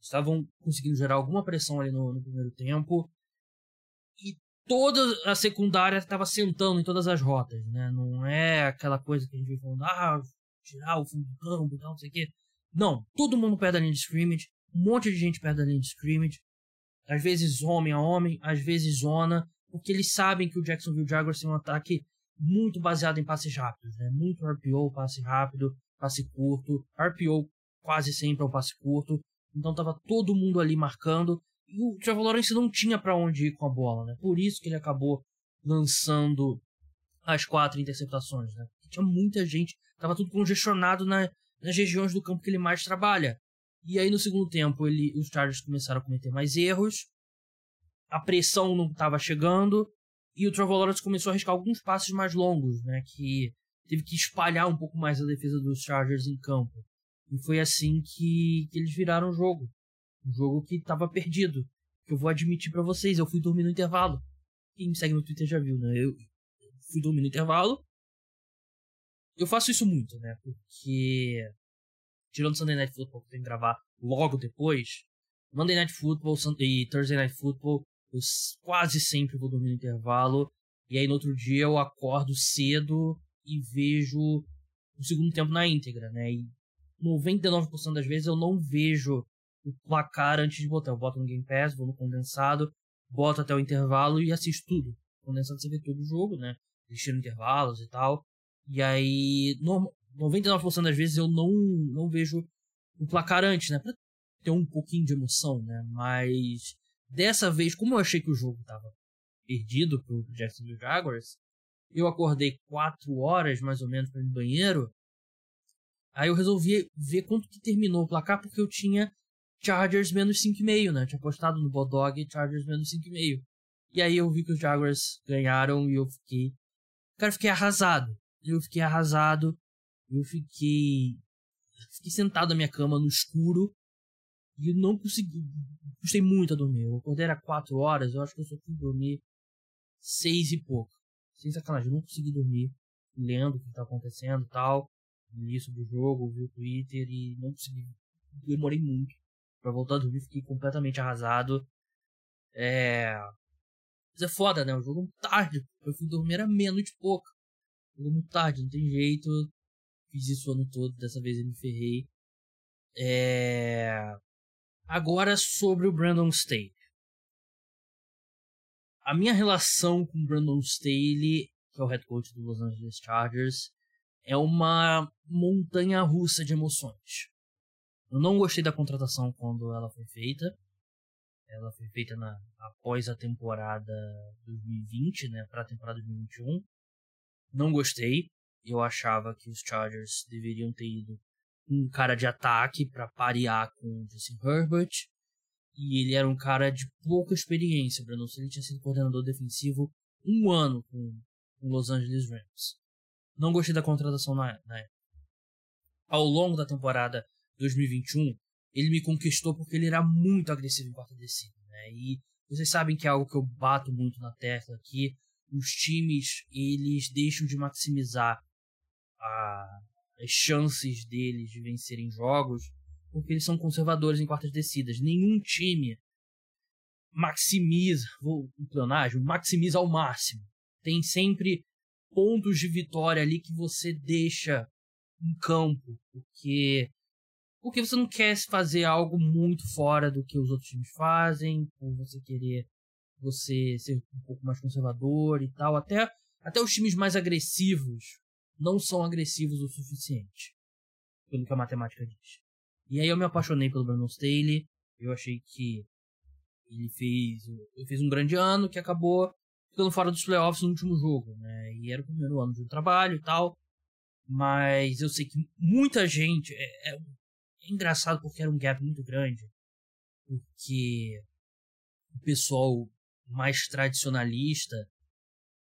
Estavam conseguindo gerar alguma pressão ali no, no primeiro tempo. E toda a secundária estava sentando em todas as rotas, né? Não é aquela coisa que a gente vem falando, ah, tirar o fundo do campo não sei o quê. Não, todo mundo perto da linha de scrimmage, um monte de gente perto da linha de scrimmage. Às vezes homem a homem, às vezes zona, porque eles sabem que o Jacksonville Jaguars tem um ataque muito baseado em passes rápidos, né? Muito RPO, passe rápido, passe curto. RPO quase sempre é um passe curto. Então tava todo mundo ali marcando. E o Trevor Lawrence não tinha para onde ir com a bola, né? Por isso que ele acabou lançando as quatro interceptações, né? Tinha muita gente, tava tudo congestionado na, nas regiões do campo que ele mais trabalha. E aí no segundo tempo ele, os Chargers começaram a cometer mais erros. A pressão não estava chegando e o Trevor Lawrence começou a arriscar alguns passes mais longos, né? Que teve que espalhar um pouco mais a defesa dos Chargers em campo. E foi assim que, que eles viraram o jogo. Um jogo que estava perdido. Que eu vou admitir para vocês, eu fui dormir no intervalo. Quem me segue no Twitter já viu, né? Eu fui dormir no intervalo. Eu faço isso muito, né? Porque. Tirando Sunday Night Football, que tenho que gravar logo depois. Monday Night Football e Thursday Night Football eu quase sempre vou dormir no intervalo. E aí no outro dia eu acordo cedo e vejo o segundo tempo na íntegra, né? E 99% das vezes eu não vejo o placar antes de botar. Eu boto no Game Pass, vou no condensado, boto até o intervalo e assisto tudo. condensado você vê todo o jogo, né? Deixando intervalos e tal. E aí, no, 99% das vezes eu não, não vejo o placar antes, né? Pra ter um pouquinho de emoção, né? Mas Dessa vez, como eu achei que o jogo estava perdido pro Jacksonville Jaguars, eu acordei 4 horas mais ou menos para ir no banheiro. Aí eu resolvi ver quanto que terminou o placar, porque eu tinha Chargers menos 5,5, né? Eu tinha apostado no Bodog Chargers menos 5,5. E aí eu vi que os Jaguars ganharam e eu fiquei. Cara, eu fiquei arrasado. Eu fiquei arrasado. Eu fiquei. Fiquei sentado na minha cama no escuro. E não consegui. Custei muito a dormir. Eu acordei era 4 horas. Eu acho que eu só fui dormir 6 e pouco. Sem sacanagem, eu não consegui dormir. Lendo o que tá acontecendo e tal. Li sobre o jogo, vi o Twitter e não consegui. Demorei muito pra voltar a dormir. Fiquei completamente arrasado. É. Mas é foda, né? O jogo é tarde. Eu fui dormir era menos de pouco. O jogo é muito tarde, não tem jeito. Fiz isso o ano todo, dessa vez eu me ferrei. É... Agora sobre o Brandon Staley. A minha relação com o Brandon Staley, que é o head coach do Los Angeles Chargers, é uma montanha russa de emoções. Eu não gostei da contratação quando ela foi feita. Ela foi feita na, após a temporada 2020, né, para a temporada 2021. Não gostei. Eu achava que os Chargers deveriam ter ido um cara de ataque para parear com o Justin Herbert. E ele era um cara de pouca experiência, Brandon. Ele tinha sido coordenador defensivo um ano com o Los Angeles Rams. Não gostei da contratação na, na época. Ao longo da temporada 2021, ele me conquistou porque ele era muito agressivo em quarta descida. Né? E vocês sabem que é algo que eu bato muito na tecla aqui. Os times, eles deixam de maximizar a, as chances deles de vencerem jogos, porque eles são conservadores em quartas descidas. Nenhum time maximiza, vou um maximiza ao máximo. Tem sempre pontos de vitória ali que você deixa em campo, porque porque você não quer fazer algo muito fora do que os outros times fazem, por você querer você ser um pouco mais conservador e tal, até até os times mais agressivos não são agressivos o suficiente, pelo que a matemática diz. E aí eu me apaixonei pelo Brandon Staley, eu achei que ele fez, ele fez um grande ano que acabou ficando fora dos playoffs no último jogo, né? E era o primeiro ano de trabalho e tal. Mas eu sei que muita gente. É, é, é engraçado porque era um gap muito grande. Porque o pessoal mais tradicionalista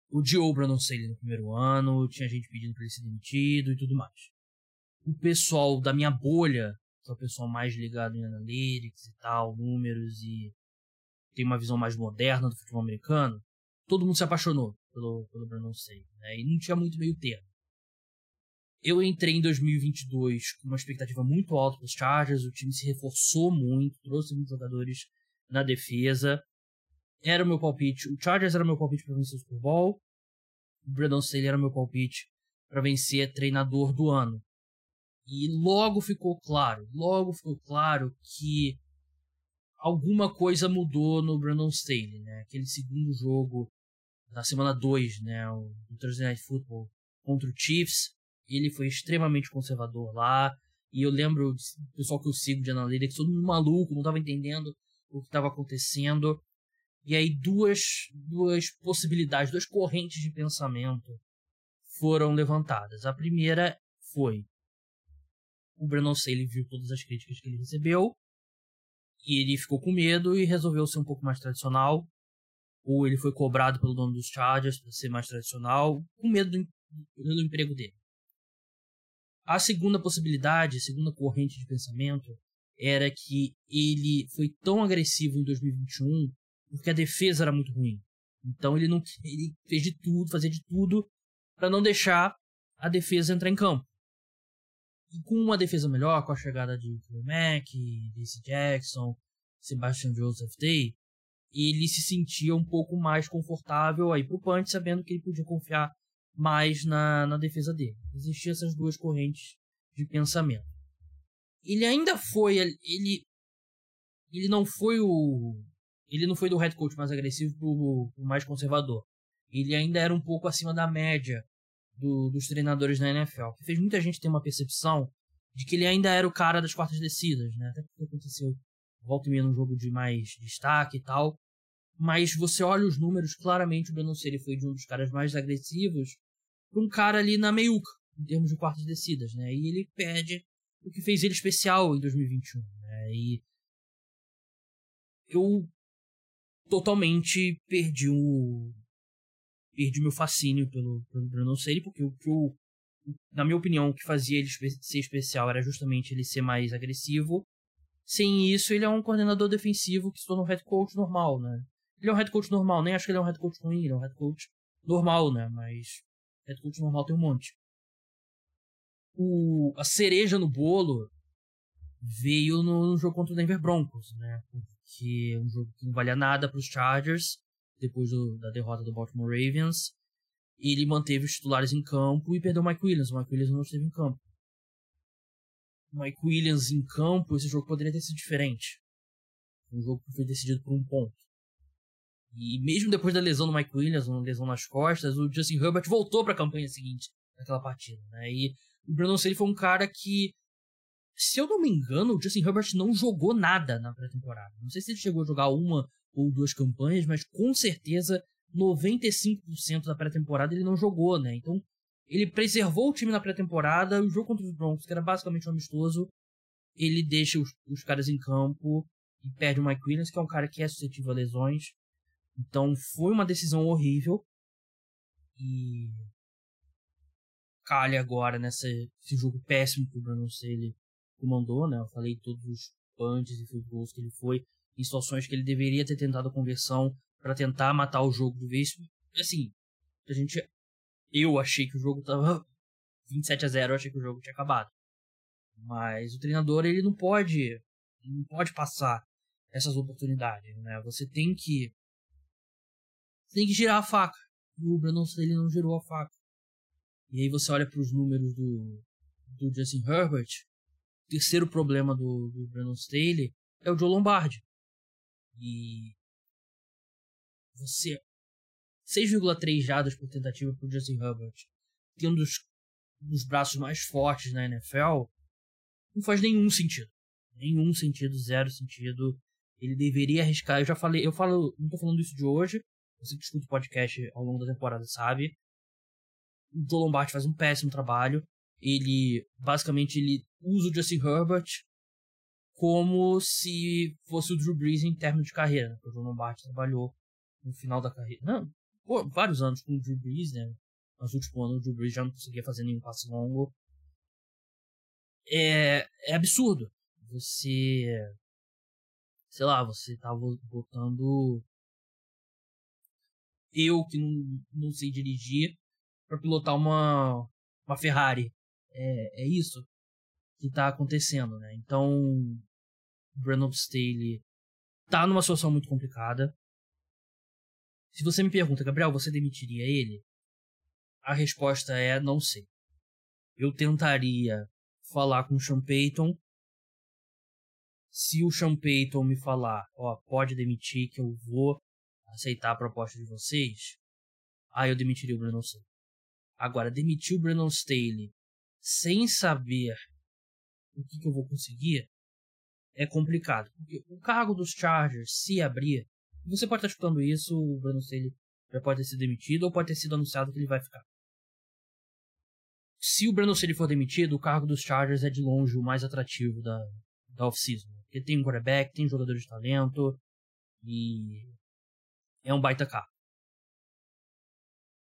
o Brandon Staley no primeiro ano, tinha gente pedindo para ele ser demitido e tudo mais. O pessoal da minha bolha, que é o pessoal mais ligado em analytics e tal, números e tem uma visão mais moderna do futebol americano, todo mundo se apaixonou pelo, pelo Brandon né? E não tinha muito meio termo. Eu entrei em 2022 com uma expectativa muito alta para os Chargers, o time se reforçou muito, trouxe muitos jogadores na defesa, era o meu palpite. O Chargers era o meu palpite para vencer o Super Bowl. O Brandon Staley era o meu palpite para vencer treinador do ano. E logo ficou claro, logo ficou claro que alguma coisa mudou no Brandon Staley, né? Aquele segundo jogo da semana 2, né, o Thursday Night Football contra o Chiefs, ele foi extremamente conservador lá. E eu lembro do pessoal que eu sigo de analytics, todo mundo maluco, não estava entendendo o que estava acontecendo. E aí duas, duas possibilidades, duas correntes de pensamento foram levantadas. A primeira foi o Brandon Staley viu todas as críticas que ele recebeu e ele ficou com medo e resolveu ser um pouco mais tradicional. Ou ele foi cobrado pelo dono dos Chargers para ser mais tradicional, com medo do, do emprego dele. A segunda possibilidade, a segunda corrente de pensamento, era que ele foi tão agressivo em 2021 porque a defesa era muito ruim. Então ele não ele fez de tudo, fazia de tudo para não deixar a defesa entrar em campo. E com uma defesa melhor, com a chegada de Mack, DC Jackson, Sebastian Joseph Day, ele se sentia um pouco mais confortável aí pro punch, sabendo que ele podia confiar mais na, na defesa dele. Existiam essas duas correntes de pensamento. Ele ainda foi, ele ele não foi o ele não foi do head coach mais agressivo pro, pro mais conservador. Ele ainda era um pouco acima da média do, dos treinadores da NFL, que fez muita gente ter uma percepção de que ele ainda era o cara das quartas descidas, né? Até porque aconteceu volta e meia num jogo de mais destaque e tal. Mas você olha os números, claramente o Brandon Staley foi de um dos caras mais agressivos para um cara ali na meiuca, em termos de quartas descidas, né? E ele perde o que fez ele especial em 2021, né? E eu totalmente perdi o. Perdi meu fascínio pelo, pelo Brandon porque o que eu. Na minha opinião, o que fazia ele ser especial era justamente ele ser mais agressivo. Sem isso, ele é um coordenador defensivo que se torna um head coach normal, né? Ele é um head coach normal, nem acho que ele é um head coach ruim, ele é um head coach normal, né? Mas head coach normal tem um monte. O, a cereja no bolo veio no, no jogo contra o Denver Broncos, né? Que é um jogo que não valia nada para os Chargers, depois do, da derrota do Baltimore Ravens. Ele manteve os titulares em campo e perdeu o Mike Williams. O Mike Williams não esteve em campo. O Mike Williams em campo, esse jogo poderia ter sido diferente. Um jogo que foi decidido por um ponto. E mesmo depois da lesão do Mike Williams, uma lesão nas costas, o Justin Herbert voltou para a campanha seguinte naquela partida. Né? E o Brandon Staley foi um cara que se eu não me engano, o Justin Herbert não jogou nada na pré-temporada. Não sei se ele chegou a jogar uma ou duas campanhas, mas com certeza 95% da pré-temporada ele não jogou, né? Então, ele preservou o time na pré-temporada, o jogo contra os Broncos, que era basicamente um amistoso, ele deixa os, os caras em campo e perde o Mike Williams, que é um cara que é suscetível a lesões. Então, foi uma decisão horrível. E calha agora nesse jogo péssimo que o Brandon Staley comandou, né? Eu falei todos os punts e field que ele foi em situações que ele deveria ter tentado a conversão para tentar matar o jogo de vez. Assim, a gente eu achei que o jogo tava 27 a 0, eu achei que o jogo tinha acabado. Mas o treinador ele não pode não pode passar essas oportunidades, né? Você tem que tem que girar a faca. O Brandon ele não girou a faca. E aí você olha para os números do do Justin Herbert, terceiro problema do, do Brandon Staley é o Joe Lombardi. E você 6,3 jadas por tentativa para Justin Herbert, tendo os, os braços mais fortes na NFL, não faz nenhum sentido. Nenhum sentido, zero sentido. Ele deveria arriscar. Eu já falei, eu falo, não estou falando isso de hoje. Você que escuta o podcast ao longo da temporada sabe. O Joe Lombardi faz um péssimo trabalho. Ele, basicamente, ele usa o Justin Herbert como se fosse o Drew Brees em termos de carreira. O Joe Lombardi trabalhou no final da carreira. Não, pô, vários anos com o Drew Brees, né? Nos últimos anos o Drew Brees já não conseguia fazer nenhum passe longo. É, é absurdo. Você. Sei lá, você tava botando. Eu que não, não sei dirigir para pilotar uma, uma Ferrari. É, é isso que tá acontecendo, né? Então, Brandon Staley tá numa situação muito complicada. Se você me pergunta, Gabriel, você demitiria ele? A resposta é não sei. Eu tentaria falar com o Sean Payton. Se o Sean Payton me falar, ó, pode demitir que eu vou aceitar a proposta de vocês, aí eu demitiria o Brandon Staley. Agora, demitir o Brandon Staley sem saber o que, que eu vou conseguir é complicado. Porque o cargo dos Chargers, se abrir, você pode estar escutando isso, o Brandon Staley já pode ter sido demitido ou pode ter sido anunciado que ele vai ficar. Se o Brandon Staley for demitido, o cargo dos Chargers é de longe o mais atrativo da, da off-season. Porque tem um quarterback, tem jogadores de talento e é um baita carro.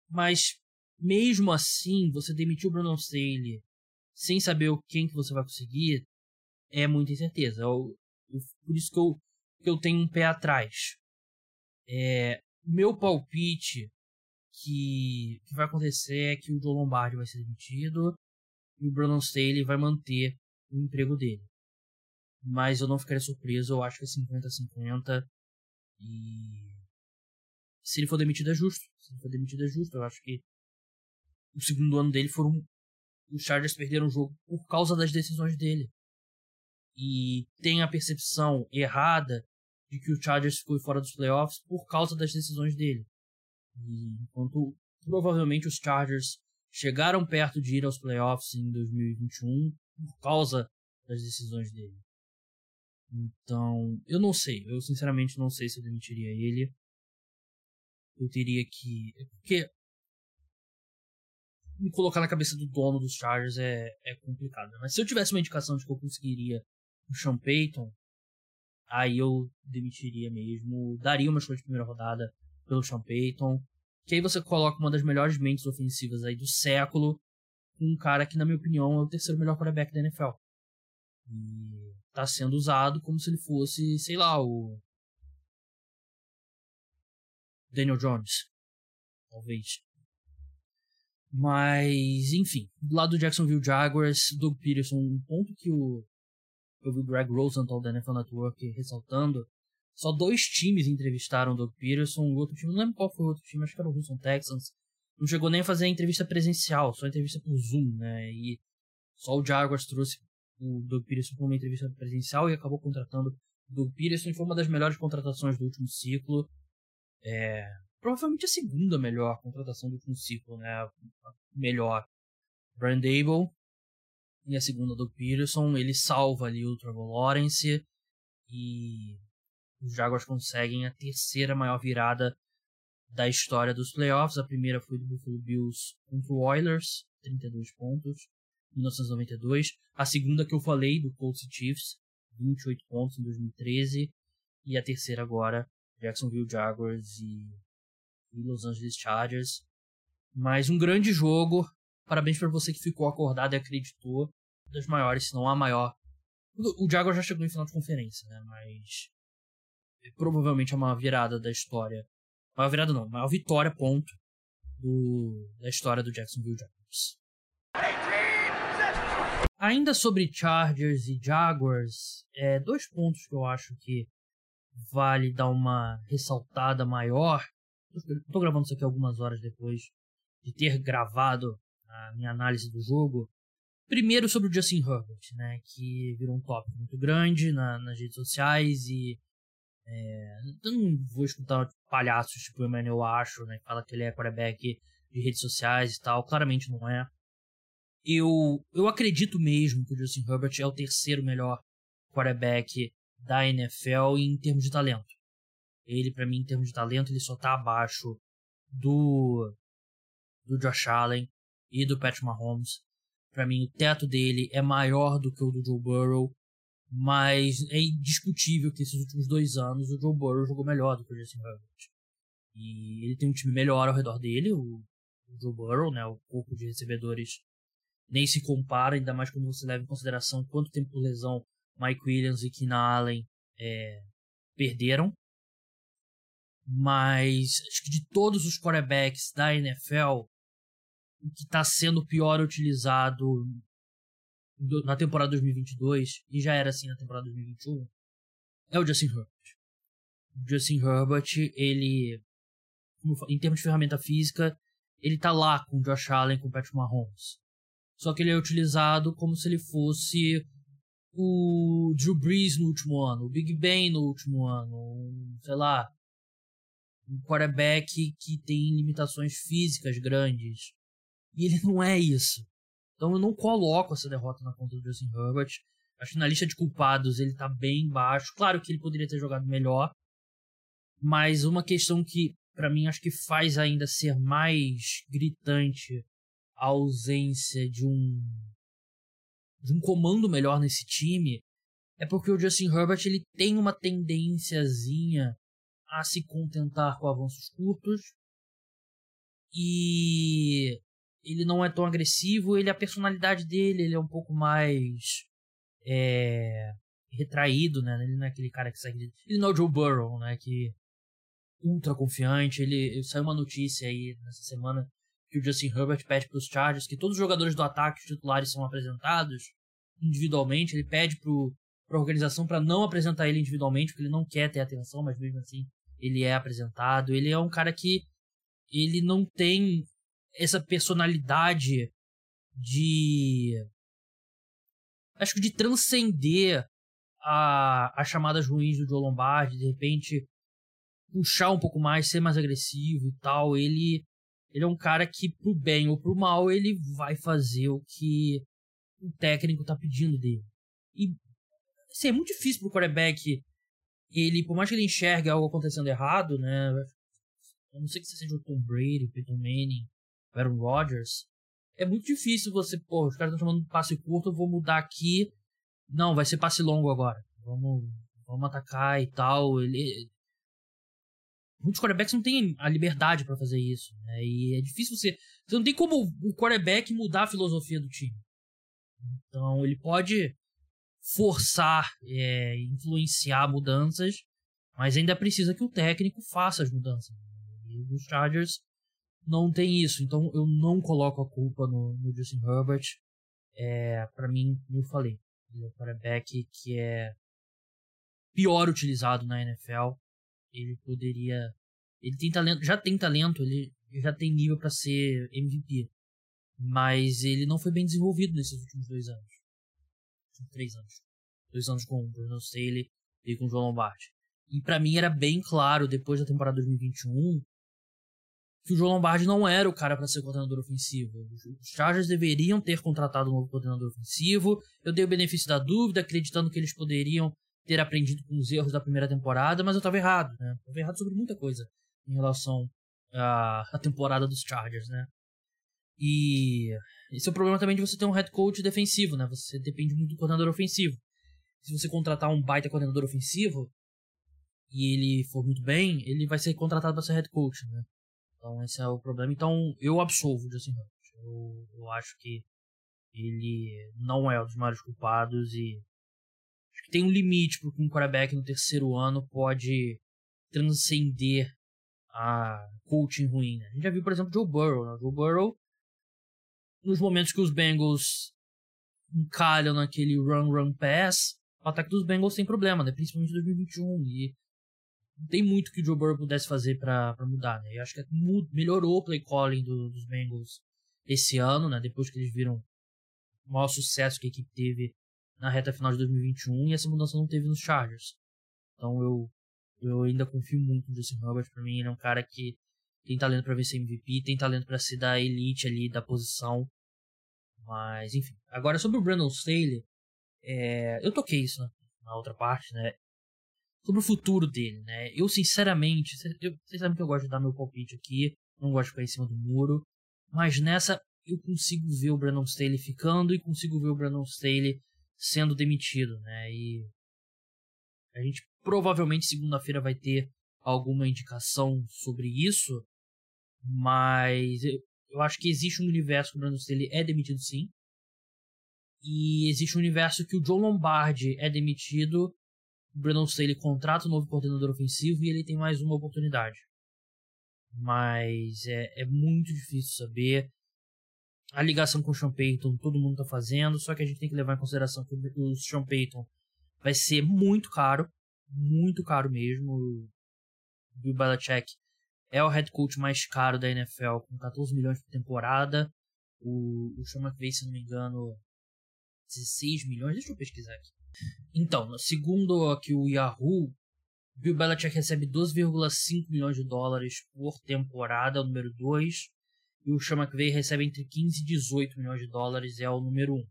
Mas mesmo assim, você demitiu o Brandon Staley sem saber quem que você vai conseguir, é muita incerteza. Eu, eu, por isso que eu, que eu tenho um pé atrás. É, meu palpite que, que vai acontecer é que o Joe Lombardi vai ser demitido e o Brandon Staley vai manter o emprego dele. Mas eu não ficaria surpreso, eu acho que é 50-50. E se ele for demitido é justo. Se ele for demitido é justo. Eu acho que o segundo ano dele foram. Os Chargers perderam o jogo por causa das decisões dele. E tem a percepção errada de que o Chargers ficou fora dos playoffs por causa das decisões dele. E enquanto provavelmente os Chargers chegaram perto de ir aos playoffs em 2021 por causa das decisões dele. Então, eu não sei. Eu sinceramente não sei se eu demitiria ele. Eu teria que. Porque me colocar na cabeça do dono dos Chargers é, é complicado. Né? Mas se eu tivesse uma indicação de que eu conseguiria o Sean Payton, aí eu demitiria mesmo. Daria uma escolha de primeira rodada pelo Sean Payton. Que aí você coloca uma das melhores mentes ofensivas aí do século. Um cara que, na minha opinião, é o terceiro melhor quarterback da NFL. E tá sendo usado como se ele fosse, sei lá, o. Daniel Jones. Talvez. Mas, enfim, do lado do Jacksonville Jaguars, Doug Peterson, um ponto que o eu vi o Greg Rosenthal da NFL Network ressaltando, só dois times entrevistaram o Doug Peterson, o outro time, não lembro qual foi o outro time, acho que era o Houston Texans, não chegou nem a fazer a entrevista presencial, só entrevista por Zoom, né, e só o Jaguars trouxe o Doug Peterson para uma entrevista presencial e acabou contratando o Doug Peterson, foi uma das melhores contratações do último ciclo, é, provavelmente a segunda melhor contratação do ciclo, né, a melhor. Brian Dable, e a segunda do Peterson, ele salva ali o Trevor Lawrence e os Jaguars conseguem a terceira maior virada da história dos playoffs. A primeira foi do Buffalo Bills contra o Oilers, 32 pontos, 1992. A segunda que eu falei, do Colts Chiefs, 28 pontos em 2013. E a terceira agora, Jacksonville Jaguars e, e Los Angeles Chargers. Mais um grande jogo, Parabéns para você que ficou acordado e acreditou. Das maiores, se não a maior. O Jaguar já chegou em final de conferência, né? Mas. É provavelmente é uma virada da história. Maior virada não, maior vitória, ponto. Do, da história do Jacksonville Jaguars. Ainda sobre Chargers e Jaguars, é, dois pontos que eu acho que vale dar uma ressaltada maior. Estou gravando isso aqui algumas horas depois de ter gravado a minha análise do jogo. Primeiro sobre o Justin Herbert, né, que virou um tópico muito grande na, nas redes sociais e é, eu não vou escutar palhaços tipo o Emmanuel Acho, né, que fala que ele é quarterback de redes sociais e tal, claramente não é. Eu, eu acredito mesmo que o Justin Herbert é o terceiro melhor quarterback da NFL em termos de talento. Ele, para mim, em termos de talento, ele só tá abaixo do do Josh Allen e do Patrick Mahomes. Para mim, o teto dele é maior do que o do Joe Burrow, mas é indiscutível que esses últimos dois anos o Joe Burrow jogou melhor do que o Justin Herbert. E ele tem um time melhor ao redor dele, o, o Joe Burrow, né, o corpo de recebedores nem se compara, ainda mais quando você leva em consideração quanto tempo por lesão Mike Williams e Keenan Allen é, perderam. Mas acho que de todos os quarterbacks da NFL, o que está sendo pior utilizado na temporada 2022, e já era assim na temporada 2021, é o Justin Herbert. O Justin Herbert, ele, em termos de ferramenta física, ele tá lá com o Josh Allen, com o Patrick Mahomes. Só que ele é utilizado como se ele fosse o Drew Brees no último ano, o Big Ben no último ano, sei lá, um quarterback que tem limitações físicas grandes. E ele não é isso. Então eu não coloco essa derrota na conta do Justin Herbert. Acho que na lista de culpados ele tá bem baixo. Claro que ele poderia ter jogado melhor. Mas uma questão que, para mim, acho que faz ainda ser mais gritante a ausência de um de um comando melhor nesse time é porque o Justin Herbert ele tem uma tendênciazinha a se contentar com avanços curtos. E ele não é tão agressivo, ele a personalidade dele, ele é um pouco mais é, retraído, né? Ele não é aquele cara que segue, ele. Não é o Joe Burrow, né, que ultra confiante, ele saiu uma notícia aí nessa semana que o Justin Herbert pede para os Chargers que todos os jogadores do ataque titulares são apresentados individualmente, ele pede para a organização para não apresentar ele individualmente, porque ele não quer ter atenção, mas mesmo assim ele é apresentado. Ele é um cara que ele não tem essa personalidade de. Acho que de transcender a, as chamadas ruins do Joe Lombardi, de repente puxar um pouco mais, ser mais agressivo e tal. Ele, ele é um cara que, pro bem ou pro mal, ele vai fazer o que o técnico tá pedindo dele. E assim, é muito difícil pro quarterback ele, por mais que ele enxergue algo acontecendo errado, né? Eu não sei que seja o Tom Brady, Peyton Manning, Aaron Rodgers. É muito difícil você, pô, os caras estão chamando passe curto, eu vou mudar aqui. Não, vai ser passe longo agora. Vamos, vamos atacar e tal. Ele, muitos quarterbacks não têm a liberdade para fazer isso, né? E é difícil você. Você não tem como o quarterback mudar a filosofia do time. Então ele pode forçar, é, influenciar mudanças, mas ainda precisa que o técnico faça as mudanças. E os Chargers não tem isso, então eu não coloco a culpa no, no Justin Herbert. É, para mim, eu falei, ele é o quarterback que é pior utilizado na NFL. Ele poderia. Ele tem talento, já tem talento, ele já tem nível para ser MVP. Mas ele não foi bem desenvolvido nesses últimos dois anos. Três anos. Dois anos com o Bruno Staley e com o João Lombardi. E para mim era bem claro, depois da temporada 2021, que o João Lombardi não era o cara para ser coordenador ofensivo. Os Chargers deveriam ter contratado um novo coordenador ofensivo. Eu dei o benefício da dúvida, acreditando que eles poderiam ter aprendido com os erros da primeira temporada, mas eu estava errado, né? Tava errado sobre muita coisa em relação à temporada dos Chargers, né? E esse é o problema também de você ter um head coach defensivo, né? Você depende muito do coordenador ofensivo. Se você contratar um baita coordenador ofensivo e ele for muito bem, ele vai ser contratado para ser head coach, né? Então esse é o problema. Então eu absolvo o Justin Herbert. Eu, eu acho que ele não é um dos maiores culpados e acho que tem um limite porque um quarterback no terceiro ano pode transcender a coaching ruim. Né? A gente já viu, por exemplo, Joe Burrow. Né? Joe Burrow, nos momentos que os Bengals encalham naquele run-run pass, o ataque dos Bengals tem problema, né? principalmente em 2021. E não tem muito que o Joe Burrow pudesse fazer para mudar, né? Eu acho que melhorou o play calling do, dos Bengals esse ano, né? Depois que eles viram o maior sucesso que a equipe teve na reta final de 2021 e essa mudança não teve nos Chargers. Então eu eu ainda confio muito no Justin Herbert, para mim ele é um cara que tem talento para vencer MVP, tem talento para ser da elite ali da posição. Mas enfim, agora sobre o Brandon Staley, é, eu toquei isso na, na outra parte, né? sobre o futuro dele, né? Eu, sinceramente, eu, vocês sabem que eu gosto de dar meu palpite aqui, não gosto de ficar em cima do muro, mas nessa eu consigo ver o Brandon Staley ficando e consigo ver o Brandon Staley sendo demitido, né? E a gente provavelmente segunda-feira vai ter alguma indicação sobre isso, mas eu, acho que existe um universo que o Brandon Staley é demitido sim. E existe um universo que o John Lombardi é demitido o Brandon Staley contrata um novo coordenador ofensivo e ele tem mais uma oportunidade. Mas é, é muito difícil saber. A ligação com o Sean Payton todo mundo está fazendo, só que a gente tem que levar em consideração que o Sean Payton vai ser muito caro, muito caro mesmo. O Bill Belichick é o head coach mais caro da NFL, com 14 milhões por temporada. O, o Sean McVay, se não me engano, 16 milhões. Deixa eu pesquisar aqui. Então, segundo aqui o Yahoo, Bill Belichick recebe 12,5 milhões de dólares por temporada, é o número 2. E o Sean McVay recebe entre 15 e 18 milhões de dólares, é o número 1. Um.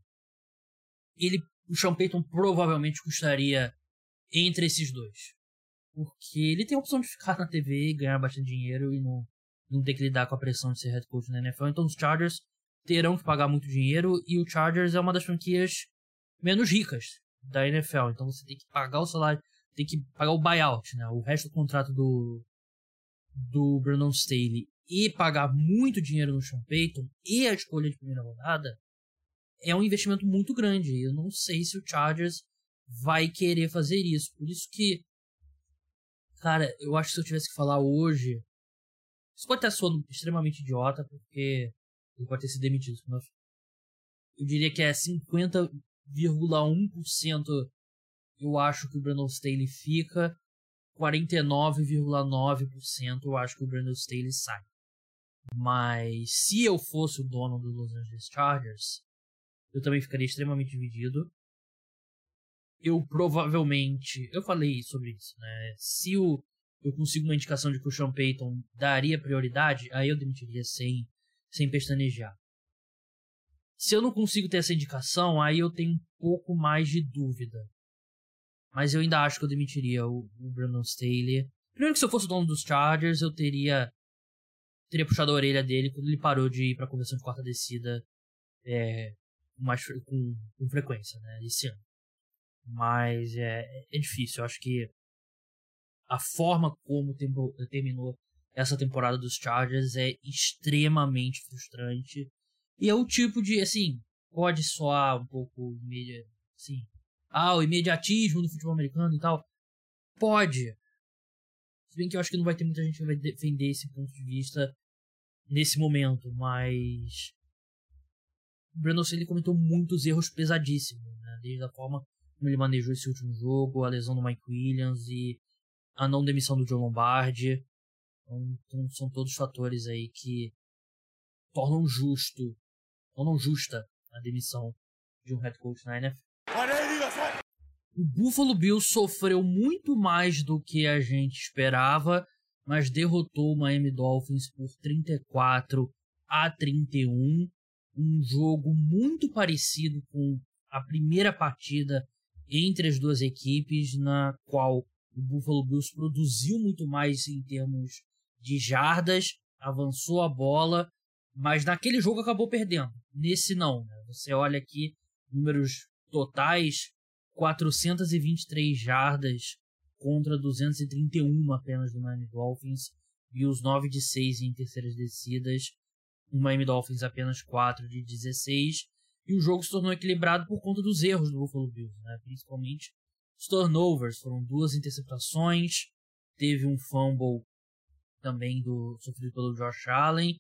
Ele, o Sean Payton provavelmente custaria entre esses dois. Porque ele tem a opção de ficar na TV e ganhar bastante dinheiro e não, não ter que lidar com a pressão de ser head coach na NFL. Então os Chargers terão que pagar muito dinheiro e o Chargers é uma das franquias menos ricas da NFL. Então você tem que pagar o salário, tem que pagar o buyout, né? O resto do contrato do do Brandon Staley e pagar muito dinheiro no Sean Payton e a escolha de primeira rodada é um investimento muito grande. Eu não sei se o Chargers vai querer fazer isso. Por isso que, cara, eu acho que se eu tivesse que falar hoje, isso pode estar soando extremamente idiota, porque ele pode ter sido demitido. Eu diria que é 50 49,1% eu acho que o Brandon Staley fica, 49,9% eu acho que o Brandon Staley sai. Mas se eu fosse o dono do Los Angeles Chargers, eu também ficaria extremamente dividido. Eu provavelmente, eu falei sobre isso, né? Se o, eu consigo uma indicação de que o Sean Payton daria prioridade, aí eu demitiria sem, sem pestanejar. Se eu não consigo ter essa indicação, aí eu tenho um pouco mais de dúvida. Mas eu ainda acho que eu demitiria o, o Brandon Staley. Primeiro que se eu fosse o dono dos Chargers, eu teria teria puxado a orelha dele quando ele parou de ir pra convenção de quarta descida é, mais, com, com frequência, né, esse ano. Mas é, é difícil. Eu acho que a forma como terminou essa temporada dos Chargers é extremamente frustrante. E é o tipo de, assim, pode soar um pouco, assim, ah, o imediatismo do futebol americano e tal. Pode. Se bem que eu acho que não vai ter muita gente que vai defender esse ponto de vista nesse momento, mas. O Brandon Staley cometeu muitos erros pesadíssimos, né? Desde a forma ele manejou esse último jogo, a lesão do Mike Williams e a não demissão do Joe Lombardi. Então, então, são todos fatores aí que tornam justo, tornam justa a demissão de um head coach na NFL. O Buffalo Bills sofreu muito mais do que a gente esperava, mas derrotou o Miami Dolphins por 34 a 31. Um jogo muito parecido com a primeira partida entre as duas equipes, na qual o Buffalo Bills produziu muito mais em termos de jardas, avançou a bola, mas naquele jogo acabou perdendo. Nesse não. Né? Você olha aqui números totais: 423 jardas contra 231 apenas do Miami Dolphins, e os 9 de 6 em terceiras descidas, o Miami Dolphins apenas 4 de 16, e o jogo se tornou equilibrado por conta dos erros do Buffalo Bills, né? principalmente os turnovers, foram duas interceptações, teve um fumble também do sofrido pelo Josh Allen,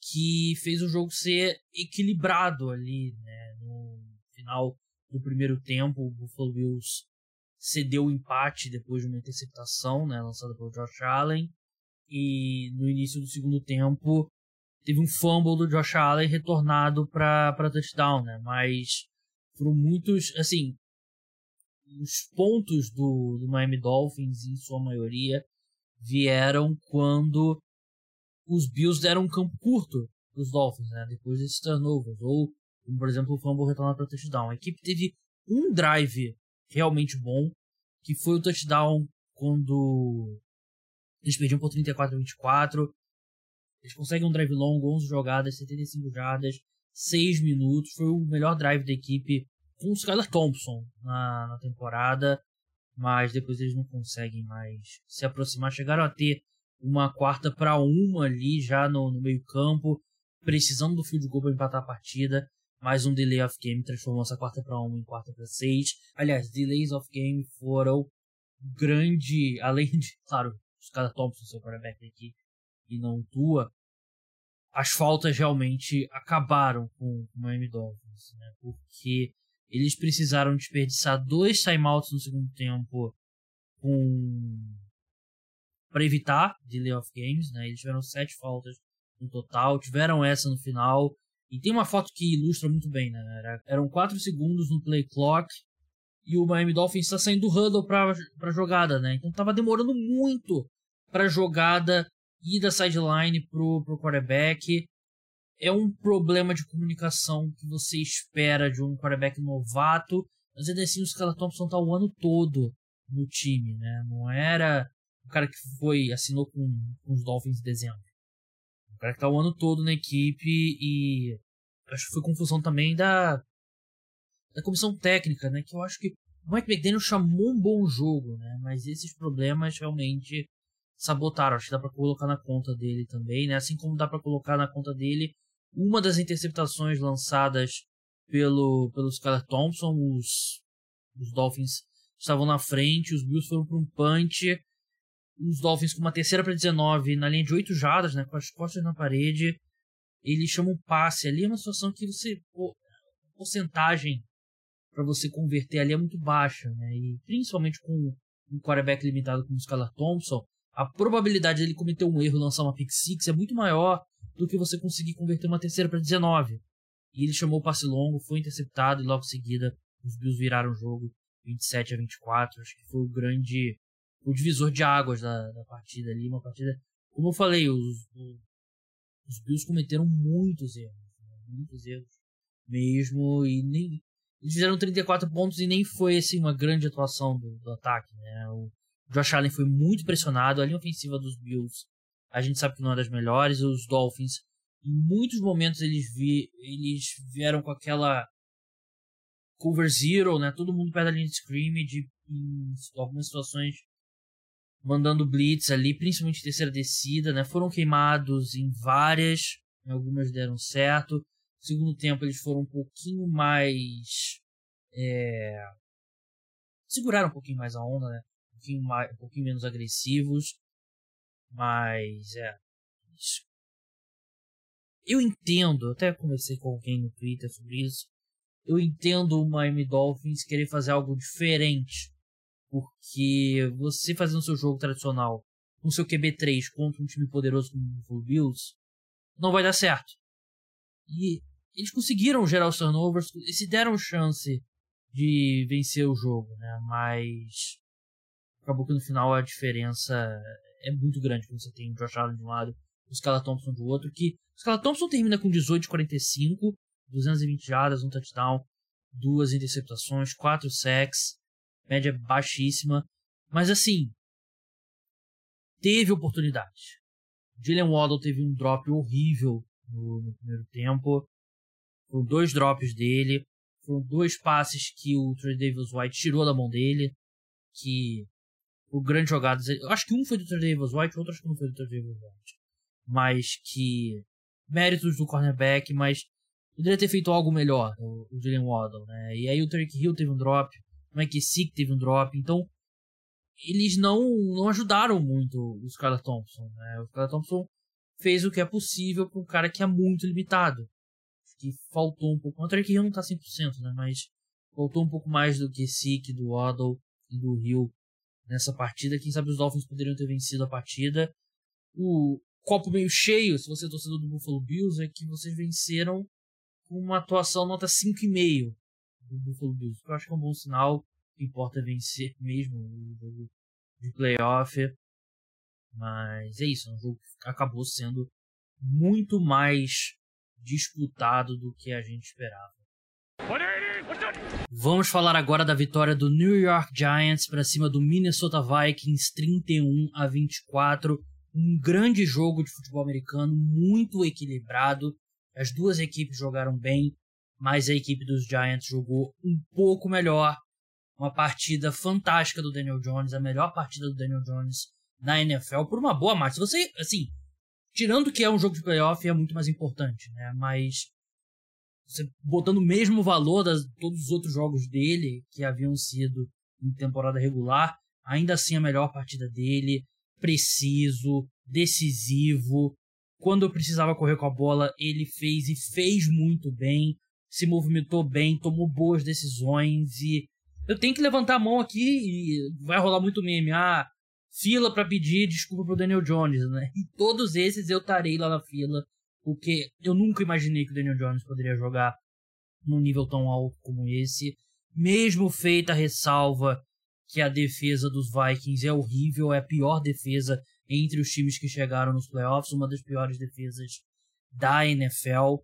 que fez o jogo ser equilibrado ali, né? No final do primeiro tempo, o Buffalo Bills cedeu o empate depois de uma interceptação, né, lançada pelo Josh Allen, e no início do segundo tempo teve um fumble do Josh Allen retornado para touchdown, né? Mas foram muitos, assim, os pontos do, do Miami Dolphins, em sua maioria, vieram quando os Bills deram um campo curto dos Dolphins, né? Depois desses turnovers. Ou, como, por exemplo, o fumble retornado para touchdown. A equipe teve um drive realmente bom, que foi o touchdown quando eles perdiam por 34 a 24. Eles conseguem um drive longo, 11 jogadas, 75 jardas, 6 minutos. Foi o melhor drive da equipe com o Skylar Thompson na, na temporada, mas depois eles não conseguem mais se aproximar. Chegaram a ter uma quarta para uma ali já no, no meio-campo, precisando do field goal para empatar a partida. Mais um delay of game transformou essa quarta para uma em quarta para seis. Aliás, delays of game foram grande, além de, claro, os caras Thompson, seu quarterback aqui, e não Tua, as faltas realmente acabaram com o Miami Dolphins, né? Porque eles precisaram desperdiçar dois timeouts no segundo tempo com para evitar delay of games, né? Eles tiveram sete faltas no total, tiveram essa no final. E tem uma foto que ilustra muito bem, né? Era, eram quatro segundos no play clock e o Miami Dolphins está saindo do huddle para jogada, né? Então tava demorando muito para jogada ir da sideline pro pro quarterback é um problema de comunicação que você espera de um quarterback novato, mas ainda assim o Skylar Thompson tá o ano todo no time, né? Não era o cara que foi, assinou com, com os Dolphins em dezembro. O cara que tá o ano todo na equipe e acho que foi confusão também da, da comissão técnica, né? Que eu acho que o Mike McDaniel chamou um bom jogo, né? Mas esses problemas realmente sabotaram. Acho que dá para colocar na conta dele também, né? Assim como dá para colocar na conta dele uma das interceptações lançadas pelo, pelo Skylar Thompson, os, os Dolphins estavam na frente, os Bills foram para um punch, os Dolphins com uma terceira para 19 na linha de 8 jardas, né, com as costas na parede, eles chamam um passe ali, é uma situação que você, pô, a porcentagem para você converter ali é muito baixa, né, e principalmente com um quarterback limitado como o Skylar Thompson, a probabilidade dele cometer um erro e lançar uma pick six é muito maior do que você conseguir converter uma terceira para 19. E ele chamou o passe longo, foi interceptado e logo em seguida os Bills viraram o jogo 27 a 24. Acho que foi o grande o divisor de águas da, da partida ali. Uma partida, como eu falei, os, os Bills cometeram muitos erros. Né? Muitos erros mesmo. E nem. Eles fizeram 34 pontos e nem foi assim, uma grande atuação do, do ataque. Né? O Josh Allen foi muito pressionado. A linha ofensiva dos Bills a gente sabe que não é das melhores. Os Dolphins, em muitos momentos, eles, vi, eles vieram com aquela cover zero, né? Todo mundo perto da linha de scrimmage, em algumas situações mandando blitz ali, principalmente terceira descida, né? Foram queimados em várias, algumas deram certo. Segundo tempo eles foram um pouquinho mais é... seguraram um pouquinho mais a onda, né? Pouquinho, mais, um pouquinho menos agressivos, mas é eu entendo, até conversei com alguém no Twitter sobre isso. Eu entendo o Miami Dolphins querer fazer algo diferente. Porque você fazendo seu jogo tradicional com seu QB3 contra um time poderoso como o Bills, não vai dar certo. E eles conseguiram gerar os turnovers e se deram chance de vencer o jogo, né? Mas acabou que no final a diferença é muito grande quando você tem o Josh Allen de um lado e o Scala Thompson do outro, que o Scala Thompson termina com 18 de 45, 220 jardas, um touchdown, duas interceptações, quatro sacks, média baixíssima, mas assim, teve oportunidade. Jalen Waddle teve um drop horrível no, no primeiro tempo, foram dois drops dele, foram dois passes que o Trey Davis White tirou da mão dele, que o grande jogadas, eu acho que um foi do Trey Davis White, outro acho que não foi do Trey Davis White, mas que méritos do cornerback, mas poderia ter feito algo melhor, o, o Jalen Waddle, né? E aí o Tarek Hill teve um drop, o Mike Sick teve um drop, então eles não, não ajudaram muito o Skylar Thompson, né? O Skylar Thompson fez o que é possível para um cara que é muito limitado. Que faltou um pouco. O Tarek Hill não tá 100%, né? Mas faltou um pouco mais do que Sick, do Waddle e do Hill nessa partida. Quem sabe os Dolphins poderiam ter vencido a partida. O, copo meio cheio, se você é torcedor do Buffalo Bills, é que vocês venceram com uma atuação nota 5,5 do Buffalo Bills. Eu acho que é um bom sinal. Importa é vencer mesmo o jogo de playoff. Mas é isso, é um jogo que acabou sendo muito mais disputado do que a gente esperava. Vamos falar agora da vitória do New York Giants para cima do Minnesota Vikings 31 a 24 um grande jogo de futebol americano, muito equilibrado. As duas equipes jogaram bem, mas a equipe dos Giants jogou um pouco melhor. Uma partida fantástica do Daniel Jones, a melhor partida do Daniel Jones na NFL por uma boa margem. Você, assim, tirando que é um jogo de playoff, é muito mais importante, né? Mas botando o mesmo valor das todos os outros jogos dele que haviam sido em temporada regular, ainda assim a melhor partida dele preciso, decisivo. Quando eu precisava correr com a bola, ele fez e fez muito bem, se movimentou bem, tomou boas decisões e eu tenho que levantar a mão aqui e vai rolar muito meme. Ah, fila para pedir desculpa pro Daniel Jones, né? E todos esses eu estarei lá na fila, porque eu nunca imaginei que o Daniel Jones poderia jogar num nível tão alto como esse. Mesmo feita a ressalva que a defesa dos Vikings é horrível, é a pior defesa entre os times que chegaram nos playoffs, uma das piores defesas da NFL,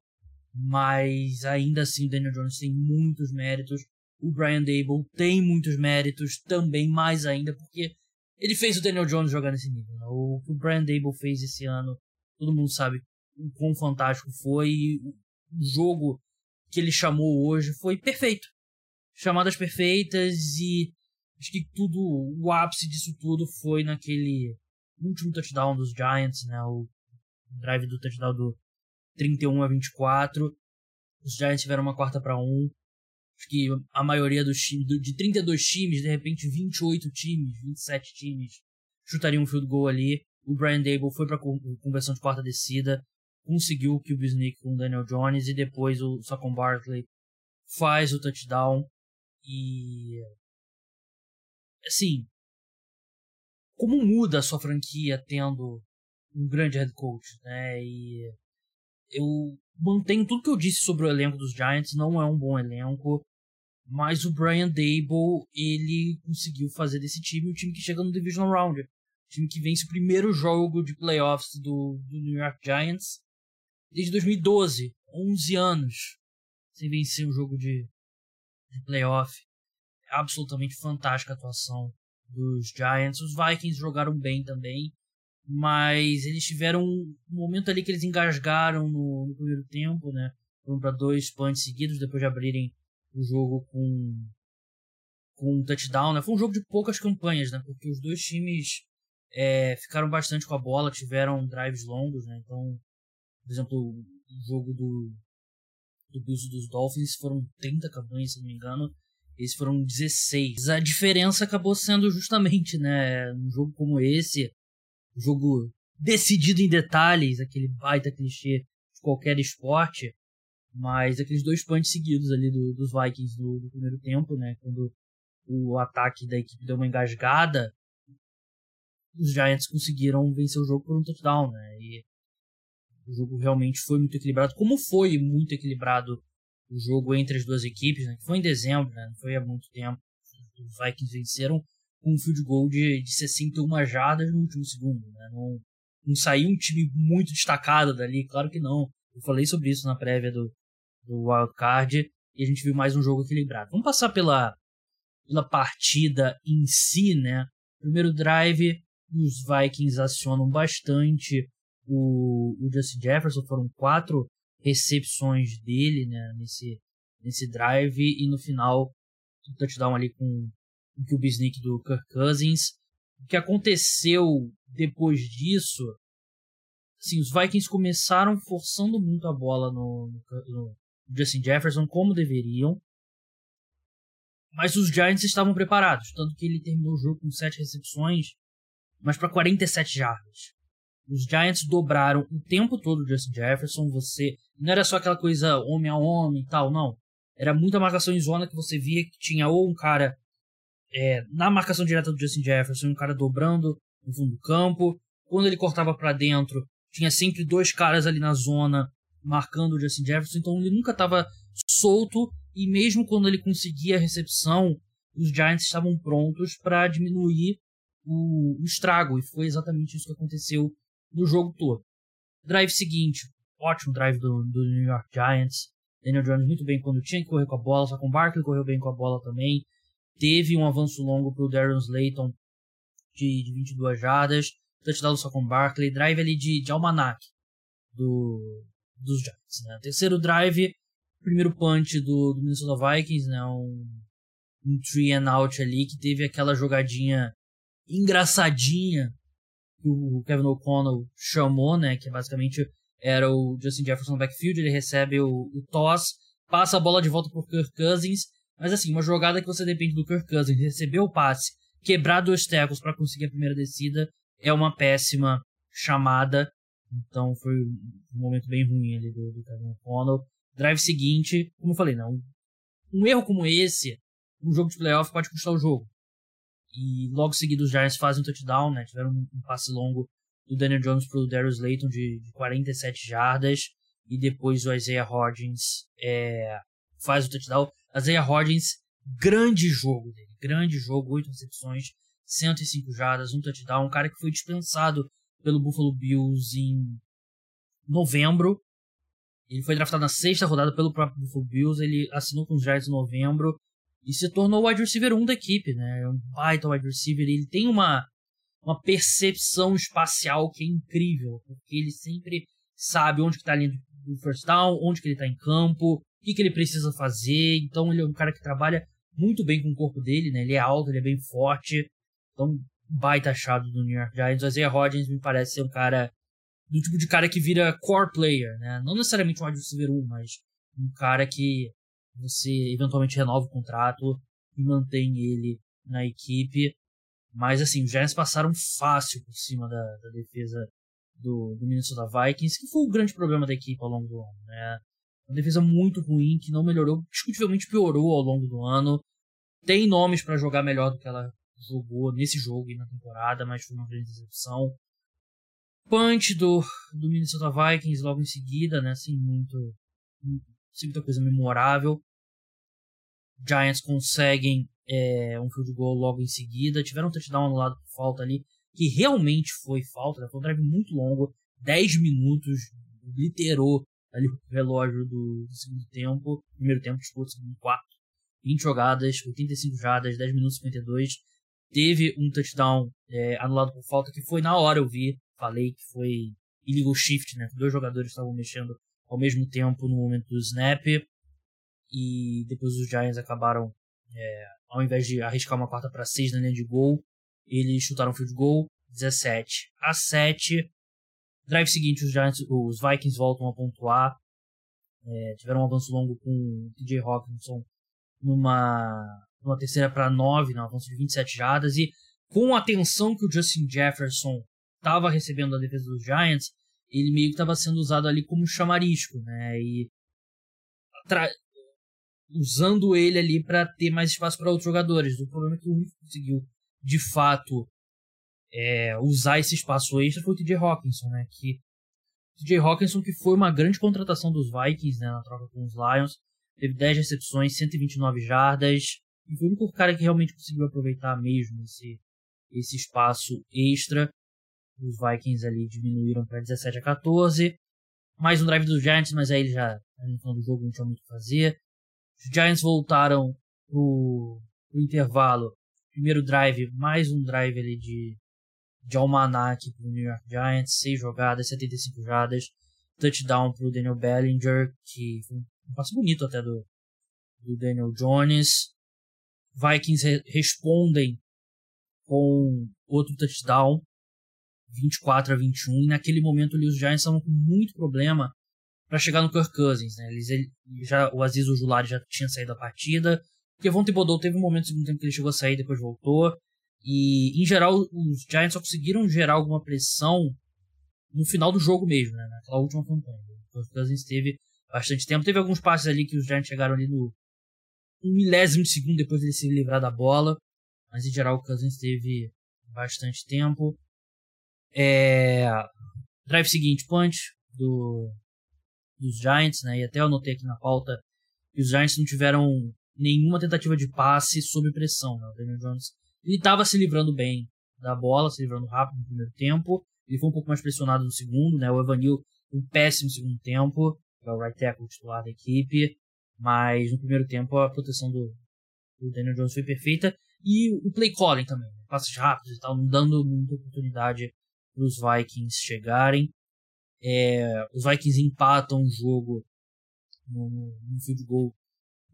mas ainda assim o Daniel Jones tem muitos méritos, o Brian Dable tem muitos méritos também, mais ainda, porque ele fez o Daniel Jones jogar nesse nível. Né? O que o Brian Dable fez esse ano, todo mundo sabe o quão fantástico foi, o jogo que ele chamou hoje foi perfeito. Chamadas perfeitas e Acho que tudo, o ápice disso tudo foi naquele último touchdown dos Giants, né? O drive do touchdown do 31 a 24. Os Giants tiveram uma quarta para um. Acho que a maioria dos times, de 32 times, de repente 28 times, 27 times chutariam um field goal ali. O Brian Dable foi para conversão de quarta descida, conseguiu o QB sneak com o Daniel Jones e depois o Saquon Barkley faz o touchdown e assim, como muda a sua franquia tendo um grande head coach, né? E eu mantenho tudo que eu disse sobre o elenco dos Giants, não é um bom elenco, mas o Brian Dable, ele conseguiu fazer desse time o time que chega no Division Round, time que vence o primeiro jogo de playoffs do, do New York Giants desde 2012, 11 anos sem vencer um jogo de, de playoff absolutamente fantástica a atuação dos Giants. Os Vikings jogaram bem também, mas eles tiveram um momento ali que eles engasgaram no, no primeiro tempo, né? Foram para dois punts seguidos depois de abrirem o jogo com com um touchdown, né? Foi um jogo de poucas campanhas, né? Porque os dois times é, ficaram bastante com a bola, tiveram drives longos, né? Então, por exemplo, o jogo do, do Bills e dos Dolphins foram 30 campanhas, se não me engano. Esses foram 16. A diferença acabou sendo justamente, né? Um jogo como esse, um jogo decidido em detalhes, aquele baita clichê de qualquer esporte, mas aqueles dois punts seguidos ali do, dos Vikings do, do primeiro tempo, né? Quando o ataque da equipe deu uma engasgada, os Giants conseguiram vencer o jogo por um touchdown, né? E o jogo realmente foi muito equilibrado, como foi muito equilibrado o jogo entre as duas equipes, né? Foi em dezembro, né? Não foi há muito tempo. Os Vikings venceram com um field goal de, de 61 jardas no último segundo, né? Não, não saiu um time muito destacado dali, claro que não. Eu falei sobre isso na prévia do, do Wild Card e a gente viu mais um jogo equilibrado. Vamos passar pela, pela partida em si, né? Primeiro drive, os Vikings acionam bastante o, o Justin Jefferson, foram quatro recepções dele né, nesse, nesse drive e no final um touchdown ali com o QB sneak do Kirk Cousins. O que aconteceu depois disso, assim, os Vikings começaram forçando muito a bola no, no, no Justin Jefferson como deveriam, mas os Giants estavam preparados, tanto que ele terminou o jogo com sete recepções, mas para 47 jardas. Os Giants dobraram o tempo todo o Justin Jefferson. Você não era só aquela coisa homem a homem e tal, não. Era muita marcação em zona que você via que tinha ou um cara é, na marcação direta do Justin Jefferson, um cara dobrando no fundo do campo. Quando ele cortava para dentro, tinha sempre dois caras ali na zona marcando o Justin Jefferson. Então ele nunca estava solto e mesmo quando ele conseguia a recepção, os Giants estavam prontos para diminuir o, o estrago. E foi exatamente isso que aconteceu no jogo todo. Drive seguinte, ótimo drive do, do New York Giants. Daniel Jones muito bem quando tinha que correr com a bola, só com o Barkley correu bem com a bola também. Teve um avanço longo para o Darius Slayton de, de 22 jardas. Touchdown só com o Barkley. Drive ali de, de almanac do, dos Giants. Né? Terceiro drive, primeiro punch do, do Minnesota Vikings, né? um, um three and out ali que teve aquela jogadinha engraçadinha que o Kevin O'Connell chamou, né? Que basicamente era o Justin Jefferson no backfield, ele recebe o, o toss, passa a bola de volta pro Kirk Cousins, mas assim, uma jogada que você depende do Kirk Cousins, receber o passe, quebrar dois tecos para conseguir a primeira descida, é uma péssima chamada. Então foi um momento bem ruim ali do, do Kevin O'Connell. Drive seguinte, como eu falei, não. Um erro como esse, um jogo de playoff pode custar o jogo. E logo seguido os Giants fazem um touchdown, né? Tiveram um, passe longo do Daniel Jones pro Darius Layton de, de 47 jardas. E depois o Isaiah Hodgins é, faz o touchdown. Isaiah Hodgins, grande jogo dele. Grande jogo, 8 recepções, 105 jardas, um touchdown. Um cara que foi dispensado pelo Buffalo Bills em novembro. Ele foi draftado na sexta rodada pelo próprio Buffalo Bills. Ele assinou com os Giants em novembro e se tornou o wide receiver 1 da equipe, né? É um baita wide receiver. Ele tem uma, uma percepção espacial que é incrível, porque ele sempre sabe onde que tá a linha do first down, onde que ele tá em campo, o que, que ele precisa fazer. Então ele é um cara que trabalha muito bem com o corpo dele, né? Ele é alto, ele é bem forte. Então, baita achado do New York Giants. O Isaiah Rodgers me parece ser um cara do tipo de cara que vira core player, né? Não necessariamente um wide receiver 1, mas um cara que você eventualmente renova o contrato e mantém ele na equipe. Mas assim, os Giants passaram fácil por cima da, da defesa do, do, Minnesota Vikings, que foi o grande problema da equipe ao longo do ano. Né? Uma defesa muito ruim, que não melhorou, discutivelmente piorou ao longo do ano. Tem nomes para jogar melhor do que ela jogou nesse jogo e na temporada, mas foi uma grande decepção. Punch do, do Minnesota Vikings logo em seguida, né? Assim, muito, sem muita coisa memorável. Giants conseguem é, um field goal logo em seguida. Tiveram um touchdown anulado por falta ali, que realmente foi falta. Né? Foi um drive muito longo, 10 minutos, literou ali o relógio do, do segundo tempo, primeiro tempo, desculpa, segundo quarto. 20 jogadas, 85 jardas, 10 minutos e 52. Teve um touchdown é, anulado por falta que foi na hora eu vi, falei que foi illegal shift, né? Dois jogadores estavam mexendo ao mesmo tempo no momento do snap. e depois os Giants acabaram, é, ao invés de arriscar uma quarta para 6 na linha de gol, eles chutaram field goal 17 a 7. Drive seguinte, os, Giants, os Vikings voltam a pontuar. É, tiveram um avanço longo com o TJ Hawkinson numa, numa terceira para 9, num avanço de 27 jardas. E com a atenção que o Justin Jefferson estava recebendo da defesa dos Giants, ele meio que estava sendo usado ali como chamarisco, né? E usando ele ali para ter mais espaço para outros jogadores. O problema é que o único que conseguiu, de fato, é, usar esse espaço extra foi o TJ Hawkinson, né? Que TJ Hawkinson que foi uma grande contratação dos Vikings, né, na troca com os Lions, teve 10 recepções, 129 jardas, e foi o único cara que realmente conseguiu aproveitar mesmo esse esse espaço extra. Os Vikings ali diminuíram para 17 a 14. Mais um drive dos Giants, mas aí ele já no final do jogo não tinha muito o que fazer. Os Giants voltaram pro, pro intervalo. Primeiro drive, mais um drive ali de, de almanac pro New York Giants. 6 jogadas, 75 jardas. Touchdown pro Daniel Bellinger, que foi um passo bonito até do, do Daniel Jones. Vikings re respondem com outro touchdown, 24 a 21. E naquele momento ali os Giants estavam com muito problema para chegar no Kirk Cousins, né? Eles, ele, já, o Aziz Ojulari já tinha saído da partida. Porque Von Thibodeau teve um momento no segundo tempo que ele chegou a sair, depois voltou. E, em geral, os Giants só conseguiram gerar alguma pressão no final do jogo mesmo, né? Naquela última campanha. O Kirk Cousins teve bastante tempo. Teve alguns passes ali que os Giants chegaram ali no um milésimo de segundo depois de ele se livrar da bola. Mas, em geral, o Cousins teve bastante tempo. É... Drive seguinte, punch do dos Giants, né? E até eu anotei aqui na pauta que os Giants não tiveram nenhuma tentativa de passe sob pressão, né? O Daniel Jones, ele estava se livrando bem da bola, se livrando rápido no primeiro tempo. Ele foi um pouco mais pressionado no segundo, né? O Evanil um péssimo segundo tempo, é o right tackle titular da equipe, mas no primeiro tempo a proteção do, do Daniel Jones foi perfeita e o play calling também, né? passes rápidos e tal, não dando muita oportunidade os Vikings chegarem. É, os Vikings empatam o jogo no, no field goal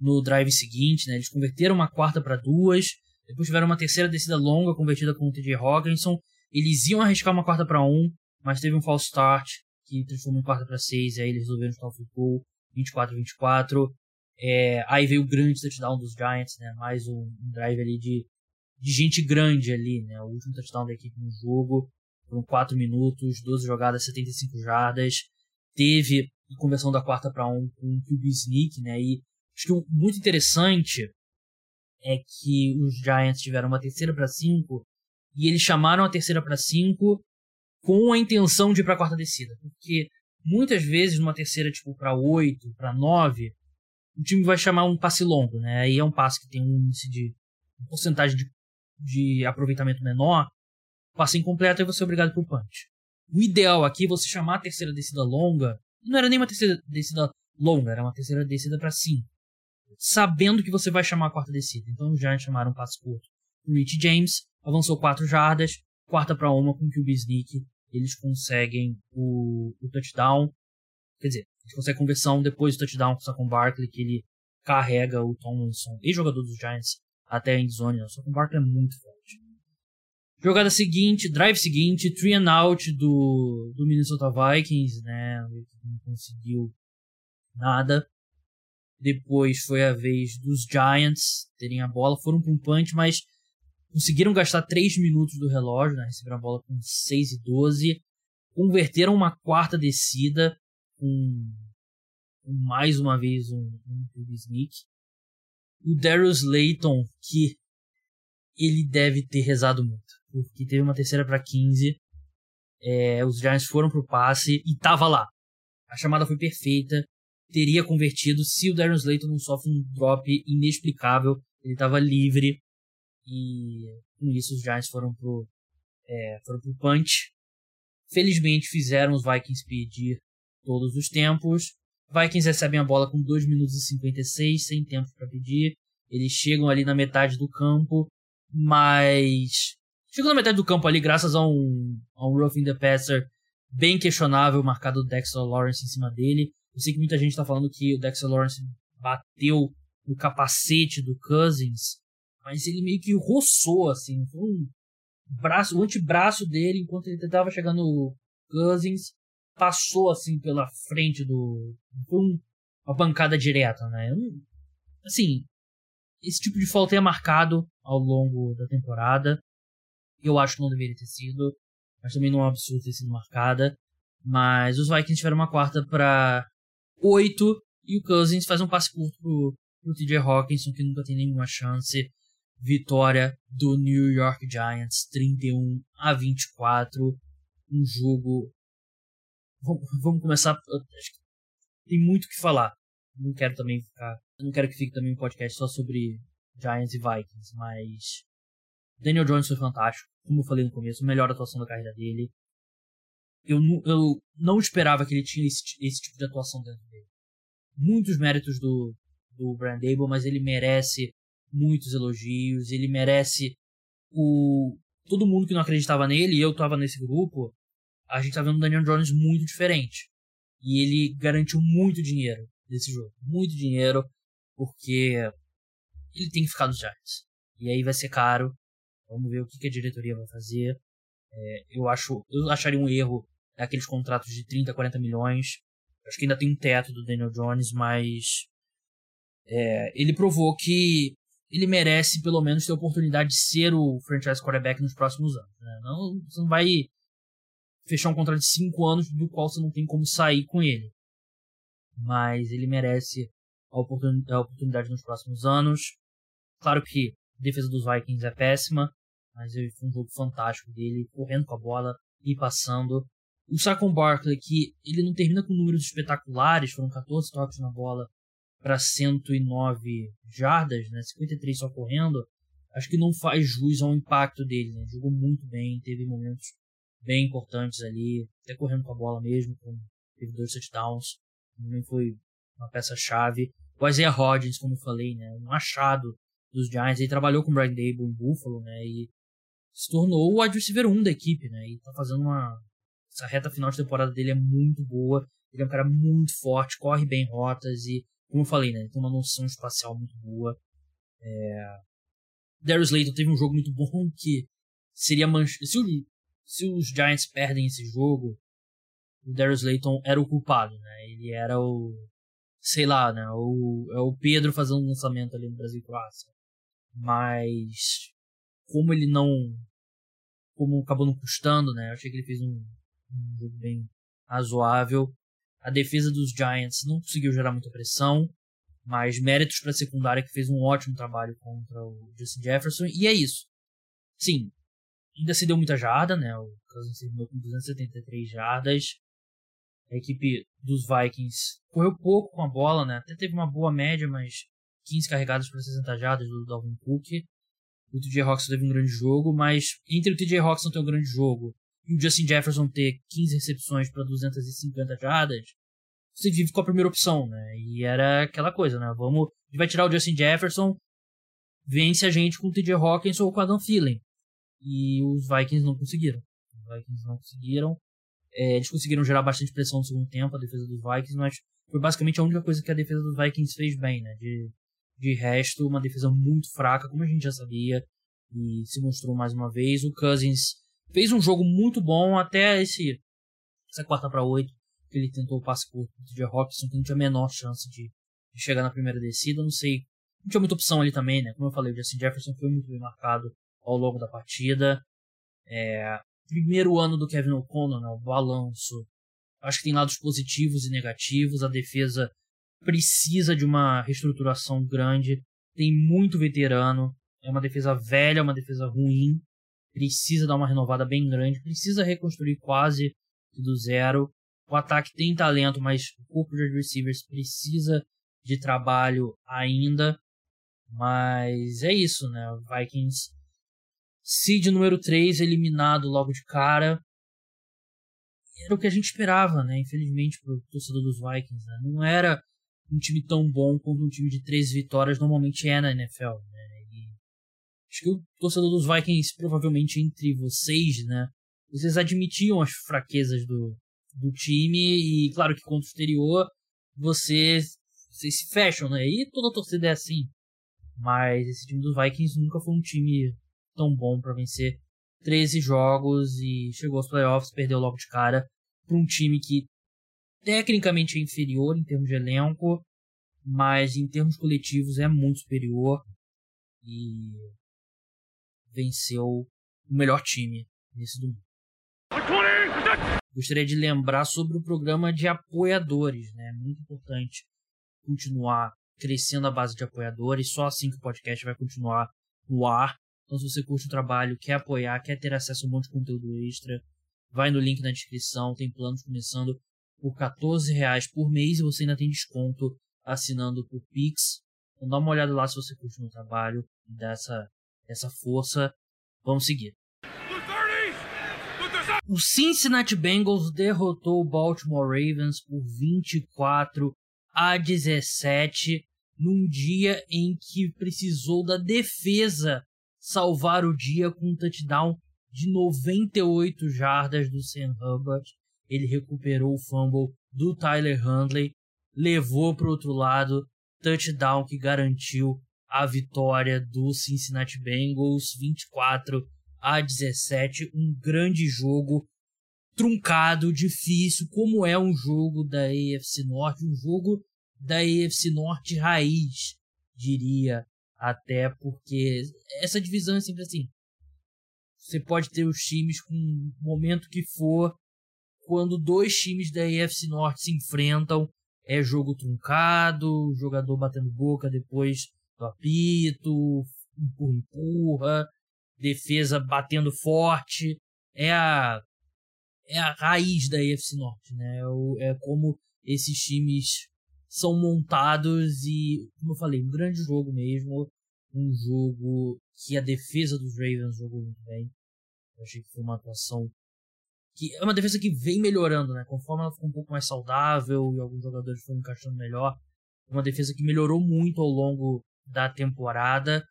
no drive seguinte, né? Eles converteram uma quarta para duas, depois tiveram uma terceira descida longa convertida com o TJ Hawkinson. Eles iam arriscar uma quarta para um, mas teve um false start que transformou em quarta para seis, aí eles resolveram chutar o field goal 24 24. É, aí veio o grande touchdown dos Giants, né? Mais um, um drive ali de, de gente grande ali, né? O último touchdown da equipe no jogo. Foram 4 minutos, 12 jogadas, 75 jardas. Teve conversão da quarta para um com o QB Sneak, né? E acho que o muito interessante é que os Giants tiveram uma terceira para 5 e eles chamaram a terceira para 5 com a intenção de ir para a quarta descida. Porque muitas vezes numa terceira tipo para 8, para 9, o time vai chamar um passe longo, né? Aí é um passe que tem um índice de uma porcentagem de, de aproveitamento menor passe incompleto e você é obrigado por punch. O ideal aqui é você chamar a terceira descida longa. Não era nem uma terceira descida longa, era uma terceira descida para 5. Sabendo que você vai chamar a quarta descida. Então já chamaram um passe curto. O Rich James avançou 4 jardas, quarta para uma com o QB Sneak. Eles conseguem o, o touchdown. Quer dizer, eles conseguem conversão depois do touchdown com o Saquon Barkley, que ele carrega o Tomlinson, ex-jogador dos Giants, até a endzone. O Saquon Barkley é muito forte. Jogada seguinte, drive seguinte, three and out do, do Minnesota Vikings, né? Não conseguiu nada. Depois foi a vez dos Giants terem a bola. Foram um punch, mas conseguiram gastar 3 minutos do relógio, né? Receberam a bola com 6 e 12. Converteram uma quarta descida com, com mais uma vez um, um sneak. O Darius Layton, que ele deve ter rezado muito porque teve uma terceira para 15. É, os Giants foram pro passe e tava lá. A chamada foi perfeita. Teria convertido se o Darren Slayton não sofre um drop inexplicável. Ele estava livre. E com isso os Giants foram pro, é, foram pro punch. Felizmente fizeram os Vikings pedir todos os tempos. Vikings recebem a bola com 2 minutos e 56, sem tempo para pedir. Eles chegam ali na metade do campo, mas Chegou na metade do campo ali, graças a um, a um roughing the passer bem questionável, marcado o Dexter Lawrence em cima dele. Eu sei que muita gente tá falando que o Dexter Lawrence bateu no capacete do Cousins, mas ele meio que roçou, assim, foi um braço, o antebraço dele, enquanto ele tentava chegar no Cousins, passou assim pela frente do. Foi um, uma bancada direta, né? Um, assim, esse tipo de falta é marcado ao longo da temporada. Eu acho que não deveria ter sido, mas também não é um absurdo ter sido marcada. Mas os Vikings tiveram uma quarta para oito e o Cousins faz um passe curto pro, pro TJ Hawkinson, que nunca tem nenhuma chance. Vitória do New York Giants, 31 a 24. Um jogo. Vamos começar. Tem muito o que falar. Não quero também ficar. Não quero que fique também um podcast só sobre Giants e Vikings, mas. Daniel Jones foi fantástico. Como eu falei no começo, melhor atuação da carreira dele. Eu, eu não esperava que ele tinha esse, esse tipo de atuação dentro dele. Muitos méritos do, do Brian Dable, mas ele merece muitos elogios, ele merece o todo mundo que não acreditava nele, e eu tava nesse grupo, a gente tá vendo o Daniel Jones muito diferente. E ele garantiu muito dinheiro desse jogo, muito dinheiro, porque ele tem que ficar nos Giants. E aí vai ser caro. Vamos ver o que, que a diretoria vai fazer. É, eu acho, eu acharia um erro aqueles contratos de 30, 40 milhões. Acho que ainda tem um teto do Daniel Jones, mas é, ele provou que ele merece pelo menos ter a oportunidade de ser o franchise quarterback nos próximos anos. Né? Não, você não vai fechar um contrato de 5 anos do qual você não tem como sair com ele. Mas ele merece a oportunidade, a oportunidade nos próximos anos. Claro que a defesa dos Vikings é péssima, mas foi um jogo fantástico dele, correndo com a bola e passando. O Saquon Barkley, que ele não termina com números espetaculares, foram 14 toques na bola para 109 jardas, né, 53 só correndo, acho que não faz jus ao impacto dele. Né? Jogou muito bem, teve momentos bem importantes ali, até correndo com a bola mesmo, com, teve dois touchdowns, também foi uma peça-chave. O Isaiah Hodgins, como eu falei, né, um achado dos Giants, ele trabalhou com o Brian Dable em Buffalo, né, e se tornou o wide receiver 1 da equipe, né, e tá fazendo uma... Essa reta final de temporada dele é muito boa, ele é um cara muito forte, corre bem rotas e como eu falei, né? Ele tem uma noção espacial muito boa. É... Darius Layton teve um jogo muito bom que seria manch... se, o... se os Giants perdem esse jogo, o Darius Layton era o culpado, né? Ele era o sei lá, né? O, é o Pedro fazendo um lançamento ali no Brasil Croácia. Mas como ele não como acabou não custando, né? Eu achei que ele fez um, um jogo bem razoável. A defesa dos Giants não conseguiu gerar muita pressão, mas méritos para a secundária que fez um ótimo trabalho contra o Justin Jefferson. E é isso. Sim, ainda se deu muita jarda, né? O Cousins terminou com 273 jardas. A equipe dos Vikings correu pouco com a bola, né? Até teve uma boa média, mas 15 carregadas para 60 jardas do Dalvin Cook. O TJ Hawks teve um grande jogo, mas entre o TJ Hawks não ter um grande jogo e o Justin Jefferson ter 15 recepções para 250 jardas, você vive com a primeira opção, né? E era aquela coisa, né? Vamos, a gente vai tirar o Justin Jefferson, vence a gente com o TJ Hawkins ou com o Adam Thielen. E os Vikings não conseguiram. Os Vikings não conseguiram. É, eles conseguiram gerar bastante pressão no segundo tempo, a defesa dos Vikings, mas foi basicamente a única coisa que a defesa dos Vikings fez bem, né? De, de resto, uma defesa muito fraca, como a gente já sabia, e se mostrou mais uma vez. O Cousins Fez um jogo muito bom até esse essa quarta para oito, que ele tentou o passe curto de Robson, que não tinha a menor chance de, de, chegar na primeira descida. Não sei, não tinha muita opção ali também, né? Como eu falei, o Justin Jefferson foi muito bem marcado ao longo da partida. É, primeiro ano do Kevin O'Connor, né, o balanço. Acho que tem lados positivos e negativos. A defesa precisa de uma reestruturação grande. Tem muito veterano. É uma defesa velha, é uma defesa ruim precisa dar uma renovada bem grande, precisa reconstruir quase do zero. O ataque tem talento, mas o corpo de receivers precisa de trabalho ainda. Mas é isso, né? O Vikings seed número 3 eliminado logo de cara. Era o que a gente esperava, né? Infelizmente, para o torcedor dos Vikings. Né? Não era um time tão bom quanto um time de três vitórias normalmente é na NFL. Né? Acho que o torcedor dos Vikings, provavelmente entre vocês, né? Vocês admitiam as fraquezas do, do time e, claro, que contra o exterior, você vocês se fecham, né? E toda torcida é assim. Mas esse time dos Vikings nunca foi um time tão bom para vencer 13 jogos e chegou aos playoffs, perdeu logo de cara para um time que tecnicamente é inferior em termos de elenco, mas em termos coletivos é muito superior e venceu o melhor time nesse domingo. Gostaria de lembrar sobre o programa de apoiadores, né? Muito importante continuar crescendo a base de apoiadores, só assim que o podcast vai continuar no ar. Então, se você curte o trabalho, quer apoiar, quer ter acesso a um monte de conteúdo extra, vai no link na descrição. Tem planos começando por 14 reais por mês e você ainda tem desconto assinando por Pix. Então, dá uma olhada lá se você curte o meu trabalho e dá essa, essa força. Vamos seguir. O Cincinnati Bengals derrotou o Baltimore Ravens por 24 a 17 num dia em que precisou da defesa salvar o dia com um touchdown de 98 jardas do Sam Hubbard. Ele recuperou o fumble do Tyler Handley, levou para o outro lado, touchdown que garantiu a vitória do Cincinnati Bengals 24 a 17, um grande jogo truncado, difícil, como é um jogo da AFC Norte, um jogo da AFC Norte raiz, diria, até porque essa divisão é sempre assim. Você pode ter os times com o momento que for, quando dois times da AFC Norte se enfrentam, é jogo truncado, jogador batendo boca depois do apito, empurra, empurra, defesa batendo forte. É a é a raiz da AFC Norte, né? É, é como esses times são montados e, como eu falei, um grande jogo mesmo. Um jogo que a defesa dos Ravens jogou muito bem. Eu achei que foi uma atuação que é uma defesa que vem melhorando, né? Conforme ela ficou um pouco mais saudável e alguns jogadores foram encaixando melhor. É uma defesa que melhorou muito ao longo da temporada.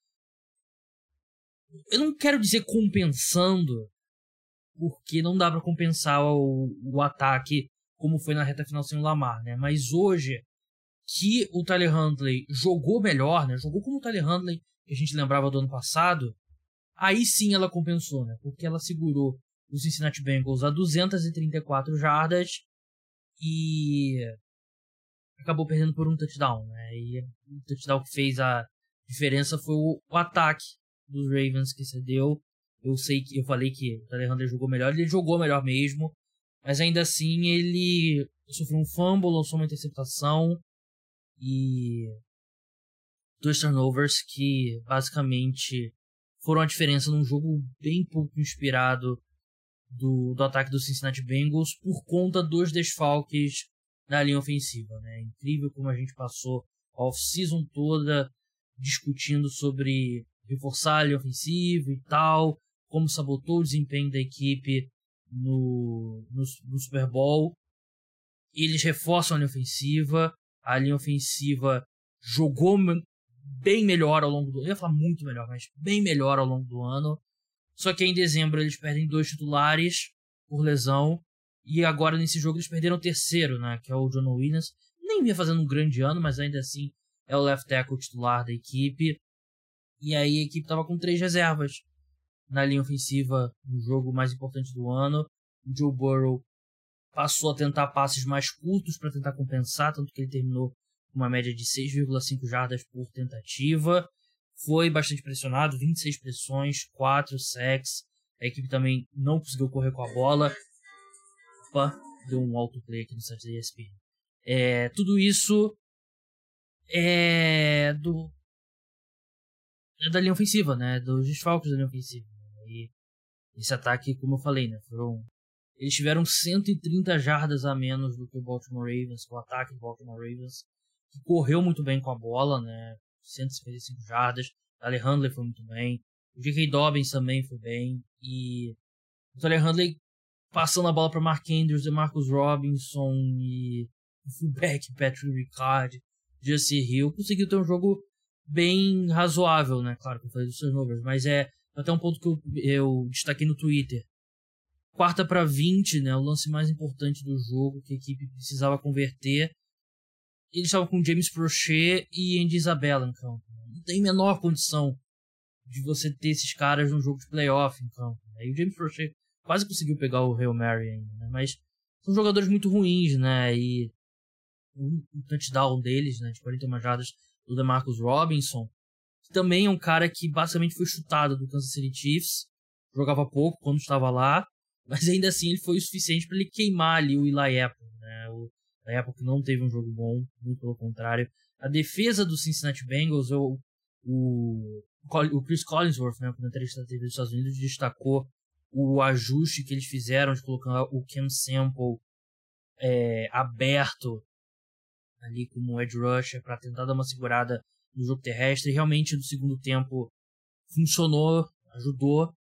Eu não quero dizer compensando, porque não dá para compensar o, o ataque como foi na reta final sem o Lamar, né? Mas hoje que o Tyler Huntley jogou melhor, né? Jogou como o Tyler Huntley que a gente lembrava do ano passado. Aí sim ela compensou, né? Porque ela segurou o Cincinnati Bengals a 234 jardas e acabou perdendo por um touchdown, né? E o touchdown que fez a diferença foi o, o ataque dos Ravens que cedeu. Eu sei que eu falei que o Huntley jogou melhor, ele jogou melhor mesmo, mas ainda assim ele sofreu um fumble, lançou uma interceptação e dois turnovers que basicamente foram a diferença num jogo bem pouco inspirado do, do ataque do Cincinnati Bengals por conta dos desfalques na linha ofensiva. Né? É incrível como a gente passou a off-season toda discutindo sobre reforçar a linha ofensiva e tal, como sabotou o desempenho da equipe no, no, no Super Bowl. Eles reforçam a linha ofensiva, a linha ofensiva jogou bem melhor ao longo do ano. Eu ia falar muito melhor, mas bem melhor ao longo do ano. Só que em dezembro eles perdem dois titulares por lesão. E agora nesse jogo eles perderam o terceiro, né? Que é o John Williams. Nem vinha fazendo um grande ano, mas ainda assim é o left tackle titular da equipe. E aí a equipe tava com três reservas na linha ofensiva no jogo mais importante do ano. O Joe Burrow passou a tentar passes mais curtos para tentar compensar, tanto que ele terminou com uma média de 6,5 jardas por tentativa. Foi bastante pressionado, 26 pressões, 4 sacks. A equipe também não conseguiu correr com a bola. Opa, deu um autoplay aqui no site da ESPN. É, tudo isso é do é da linha ofensiva, né? Dos desfalques da linha ofensiva. E esse ataque, como eu falei, né? Foram eles tiveram 130 jardas a menos do que o Baltimore Ravens, o ataque do Baltimore Ravens, que correu muito bem com a bola, né? 155 jardas. Alejandro foi muito bem. O J.K. Dobbins também foi bem. E o Alejandro passando a bola para Mark Andrews, Marcus Robinson e o fullback Patrick Ricard, Jesse Hill, conseguiu ter um jogo bem razoável, né? Claro que eu falei dos seus números, mas é até um ponto que eu, eu destaquei no Twitter quarta para 20, né, o lance mais importante do jogo que a equipe precisava converter. Eles estavam com James Prochet e Andy Isabella em campo. Não tem menor condição de você ter esses caras num jogo de playoff em campo. Aí o James Prochet quase conseguiu pegar o Hail Mary ainda, né? Mas são jogadores muito ruins, né? E um, um touchdown deles, né? De 41 jardas do DeMarcus Robinson, que também é um cara que basicamente foi chutado do Kansas City Chiefs. Jogava pouco quando estava lá, mas ainda assim ele foi o suficiente para ele queimar ali o Eli Apple, que não teve um jogo bom, muito pelo contrário. A defesa do Cincinnati Bengals, o, o, o Chris Collinsworth, né, o comentarista da TV dos Estados Unidos, destacou o ajuste que eles fizeram de colocar o Cam Sample é, aberto ali como edge rusher para tentar dar uma segurada no jogo terrestre. Realmente no segundo tempo funcionou, ajudou,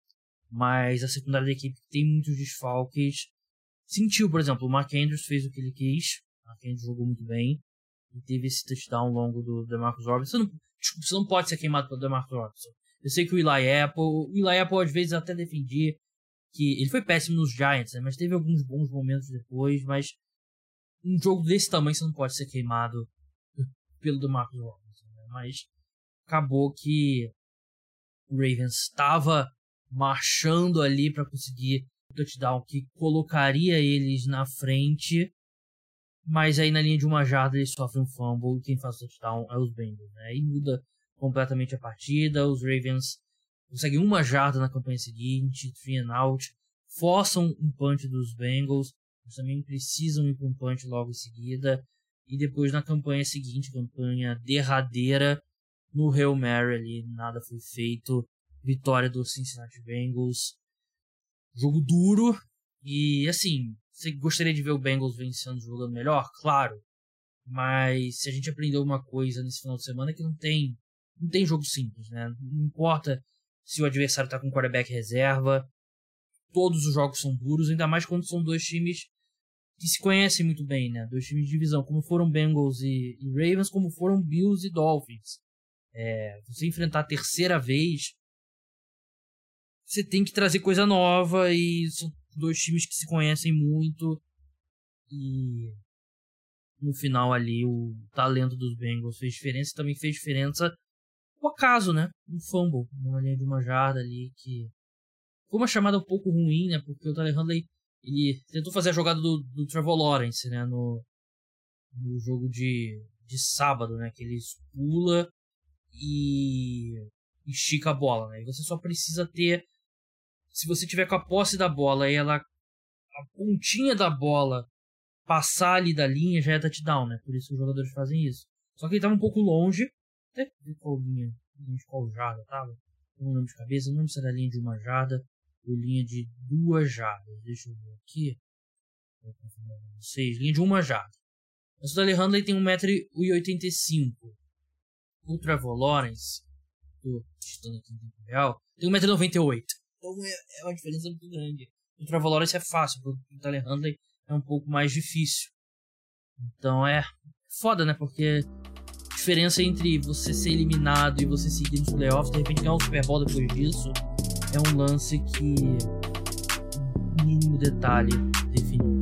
mas a secundária da equipe tem muitos desfalques. Sentiu, por exemplo, o Mark Andrews fez o que ele quis, Andrews jogou muito bem e teve esse touchdown longo do DeMarcus Robinson. Você não, você não pode ser queimado pelo DeMarcus Robinson. Eu sei que o Eli Apple, o Eli Apple às vezes até defendia que ele foi péssimo nos Giants, né, mas teve alguns bons momentos depois, mas um jogo desse tamanho você não pode ser queimado pelo do Marcos Robinson, né? mas acabou que o Ravens estava marchando ali para conseguir o touchdown que colocaria eles na frente, mas aí na linha de uma jarda eles sofrem um fumble e quem faz o touchdown é os Bengals, né? E muda completamente a partida, os Ravens conseguem uma jarda na campanha seguinte, three and out, forçam um punch dos Bengals, eles também precisam ir para um punch logo em seguida. E depois na campanha seguinte, campanha derradeira, no Hail Mary ali, nada foi feito. Vitória do Cincinnati Bengals. Jogo duro. E assim, você gostaria de ver o Bengals vencendo jogando melhor? Claro. Mas se a gente aprendeu uma coisa nesse final de semana é que não tem, não tem jogo simples, né? Não importa se o adversário está com quarterback reserva. Todos os jogos são duros, ainda mais quando são dois times que se conhecem muito bem, né? Dois times de divisão, como foram Bengals e, e Ravens, como foram Bills e Dolphins. É, você enfrentar a terceira vez, você tem que trazer coisa nova e são dois times que se conhecem muito e no final ali o talento dos Bengals fez diferença e também fez diferença o acaso, né? Um fumble numa linha de uma jarda ali que foi uma chamada um pouco ruim, né? Porque o Tyler Handley ele tentou fazer a jogada do, do Trevor Lawrence, né, no, no jogo de, de sábado, né, que ele pula e estica a bola, né, e você só precisa ter, se você tiver com a posse da bola e ela, a pontinha da bola passar ali da linha, já é touchdown, né, por isso os jogadores fazem isso. Só que ele estava um pouco longe, até qual linha, de qual jarda tava, não lembro de cabeça, não lembro se era linha de uma jarda, ou linha de duas jardas. Deixa eu ver aqui. Seis, linha de uma jarda. Mas o Handley tem 1,85m. O Trevor Lawrence, tô digitando aqui em tempo real, tem 1,98m. Então é, é uma diferença muito grande. Trevor Lawrence é fácil, o Tyler Handley é um pouco mais difícil. Então é foda, né? Porque a diferença entre você ser eliminado e você seguir nos playoffs, de repente ganhar um Super Bowl depois disso, é um lance que, mínimo detalhe, definiu.